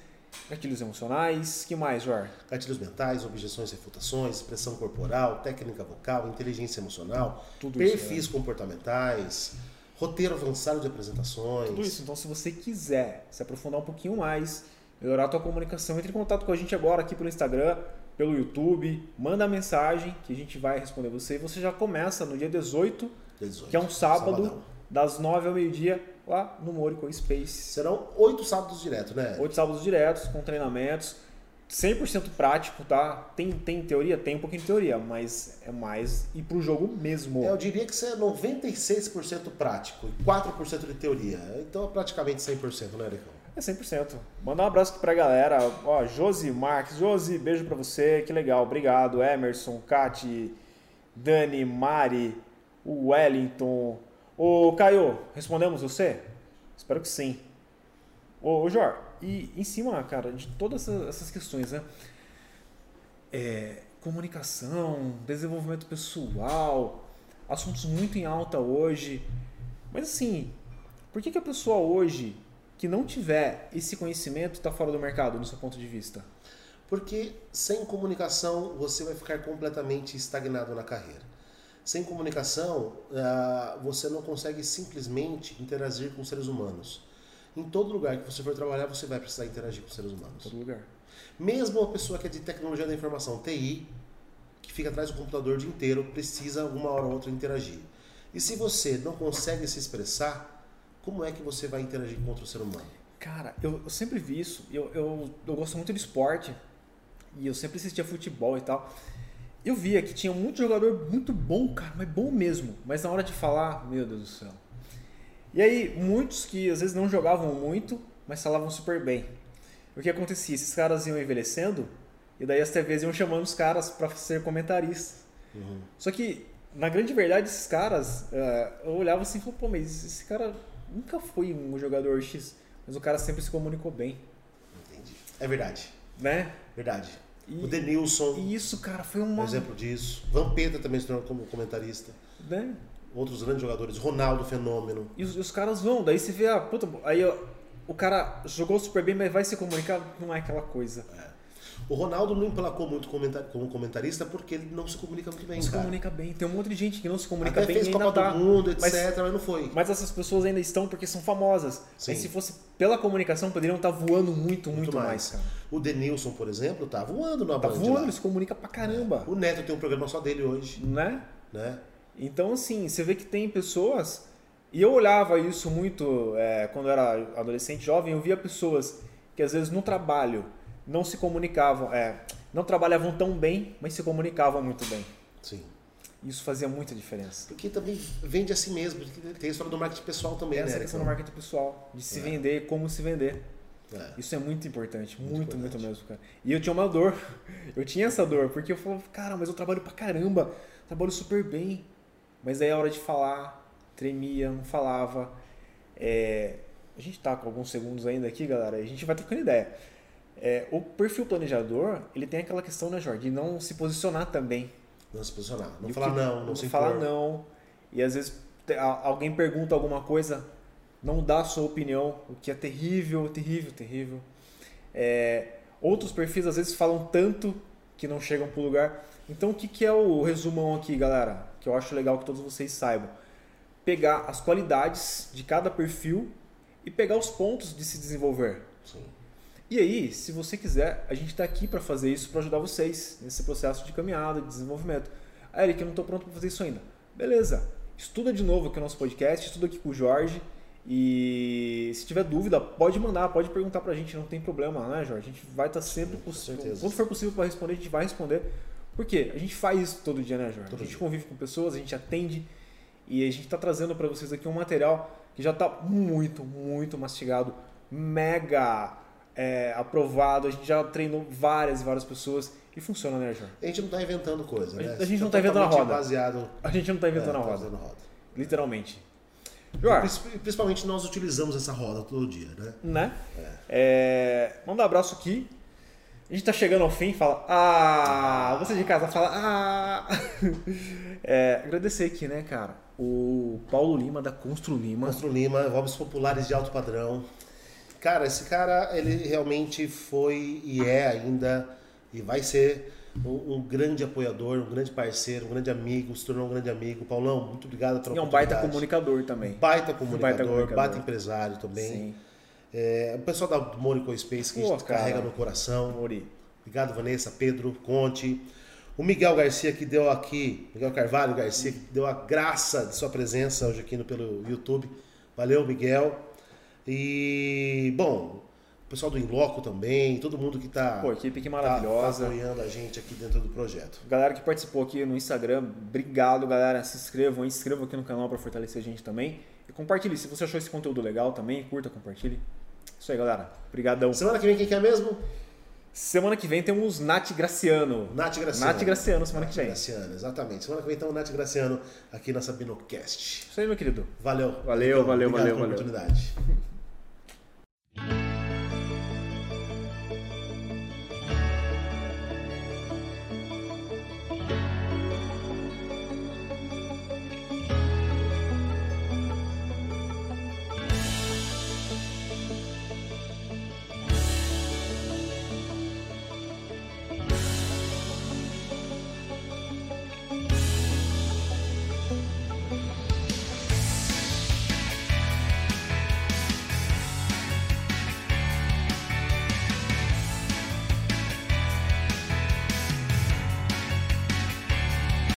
gatilhos emocionais, que mais, Jorge? Gatilhos mentais, objeções e refutações, expressão corporal, técnica vocal, inteligência emocional, Tudo isso, perfis comportamentais, roteiro avançado de apresentações. Tudo isso. Então, se você quiser se aprofundar um pouquinho mais, melhorar a tua comunicação, entre em contato com a gente agora aqui pelo Instagram, pelo YouTube, manda mensagem que a gente vai responder você. E você já começa no dia 18, Dia 18, que é um sábado, sabadão. das 9 ao meio-dia, lá no Morico Space. Serão oito sábados direto, né? Oito sábados diretos, com treinamentos, 100% prático, tá? Tem, tem teoria? Tem um pouquinho de teoria, mas é mais ir pro jogo mesmo. É, Eu diria que isso é 96% prático e 4% de teoria. Então é praticamente 100%, né, Ericão? É 100%. Mandar um abraço aqui pra galera. Ó, Josi Marques. Josi, beijo pra você. Que legal. Obrigado. Emerson, Cati, Dani, Mari, o Wellington. Ô, Caio, respondemos você? Espero que sim. Ô, ô Jor, e em cima, cara, de todas essas- questões, né? É, comunicação, desenvolvimento pessoal, assuntos muito em alta hoje. Mas assim, por que, que a pessoa hoje que não tiver esse conhecimento está fora do mercado, no seu ponto de vista? Porque sem comunicação você vai ficar completamente estagnado na carreira. Sem comunicação, ah, você não consegue simplesmente interagir com seres humanos. Em todo lugar que você for trabalhar, você vai precisar interagir com seres Em humanos. todo lugar. Mesmo uma pessoa que é de tecnologia da informação, TI, que fica atrás do computador o dia inteiro, precisa uma hora ou outra interagir. E se você não consegue se expressar, como é que você vai interagir com outro ser humano? Cara, eu, eu sempre vi isso. Eu, eu, eu gosto muito de esporte e eu sempre assistia futebol e tal. Eu via que tinha muito jogador muito bom, cara, mas bom mesmo. Mas na hora de falar, meu Deus do céu. E aí, muitos que às vezes não jogavam muito, mas falavam super bem. O que acontecia? Esses caras iam envelhecendo e daí as TVs iam chamando os caras para ser comentaristas. Só que, na grande verdade, esses caras, eh, eu olhava assim e falava, pô, mas esse cara nunca foi um jogador X, mas o cara sempre se comunicou bem, Entendi. É verdade. né? Verdade. E- o Denilson, E isso, cara, foi um exemplo disso. Vampeta também se tornou como comentarista. Né? Outros grandes jogadores. Ronaldo Fenômeno. E os, e os caras vão, daí você vê, ah, puta, aí ó, o cara jogou super bem, mas vai se comunicar, não é aquela coisa. O Ronaldo não emplacou muito como comentarista porque ele não se comunica muito bem, Não se cara. comunica bem. Tem um monte de gente que não se comunica Até bem fez e Copa tá. do Mundo, etc, Mas- mas, não foi. Mas essas pessoas ainda estão porque são famosas. Sim. Mas se fosse pela comunicação, poderiam estar voando muito, muito, mais. cara. O Denilson, por exemplo, tá voando na Tá Band voando, lá. ele se comunica pra caramba. O Neto tem um programa só dele hoje, Né? né? Então, assim, você vê que tem pessoas. E eu olhava isso muito é, quando eu era adolescente, jovem, eu via pessoas que às vezes no trabalho não se comunicavam, é, não trabalhavam tão bem, mas se comunicavam muito bem. Sim. Isso fazia muita diferença. Porque também vende a si mesmo. Tem a história do marketing pessoal também, Essa né? a questão do marketing pessoal, de se É. vender, como se vender. É. Isso é muito importante, muito, muito, importante. mesmo, cara. E eu tinha uma dor, [laughs] eu tinha essa dor, porque eu falava, cara, mas eu trabalho pra caramba, trabalho super bem. Mas aí a hora de falar, tremia, não falava. É, A gente tá com alguns segundos ainda aqui, galera, a gente vai trocando ideia. É, o perfil planejador, ele tem aquela questão, né, Jorge, de não se posicionar também. Não se posicionar. Não E falar que- não, não, se falar impor. não. E às vezes alguém pergunta alguma coisa, não dá a sua opinião, o que é terrível, terrível, terrível. É, outros perfis às vezes falam tanto que não chegam pro lugar. Então o que, que é o resumão aqui, galera? Que eu acho legal que todos vocês saibam. Pegar as qualidades de cada perfil e pegar os pontos de se desenvolver. Sim. E aí, se você quiser, a gente está aqui para fazer isso, para ajudar vocês nesse processo de caminhada, de desenvolvimento. Ah, Eric, eu não estou pronto para fazer isso ainda. Beleza, estuda de novo aqui o nosso podcast, estuda aqui com o Jorge. E se tiver dúvida, pode mandar, pode perguntar para a gente, não tem problema, né, Jorge? A gente vai estar sempre, com possível, quando for possível para responder, a gente vai responder. Por quê? A gente faz isso todo dia, né, Jorge? Todo a gente dia. convive com pessoas, a gente atende e a gente está trazendo para vocês aqui um material que já está muito, muito mastigado, mega é, aprovado, a gente já treinou várias e várias pessoas e funciona, né, Jorge? A gente não tá inventando coisa, A né? gente- a gente não tá inventando a roda. baseado... A gente não tá inventando é, a tá roda, fazendo roda. literalmente. Jorge, Princip- Principalmente nós utilizamos essa roda todo dia, né? né? É, manda um abraço aqui. A gente tá chegando ao fim, fala ah, você de casa fala ah. [laughs] É, agradecer aqui, né, cara, o Paulo Lima da Constru Lima. Monstro Lima, hobbies populares de alto padrão. Cara, esse cara, ele realmente foi e é ainda e vai ser um, um grande apoiador, um grande parceiro, um grande amigo, se tornou um grande amigo. Paulão, muito obrigado pela E é um baita comunicador também. Baita comunicador, baita, comunicador. empresário também. Sim. É, o pessoal da Morico Space que a Pô, gente cara. carrega no coração. Mori. Obrigado, Vanessa, Pedro, Conte. O Miguel Garcia que deu aqui, Miguel Carvalho Garcia, que deu a graça de sua presença hoje aqui no, pelo YouTube. Valeu, Miguel. E, bom, o pessoal do Inloco também, todo mundo que está Pô, equipe que maravilhosa. apoiando a gente aqui dentro do projeto. Galera que participou aqui no Instagram, obrigado, galera. Se inscrevam, inscrevam aqui no canal para fortalecer a gente também. E compartilhe. Se você achou esse conteúdo legal também, curta, compartilhe. Isso aí, galera. Obrigadão. Semana que vem quem que é mesmo? Semana que vem temos Nath Graciano. Nath Graciano. Nath Graciano, semana Nath que vem. Graciano, exatamente. Semana que vem então Nath Graciano aqui na SabinoCast. Isso aí, meu querido. Valeu. Valeu, valeu, Obrigado valeu, pela valeu. oportunidade. [laughs]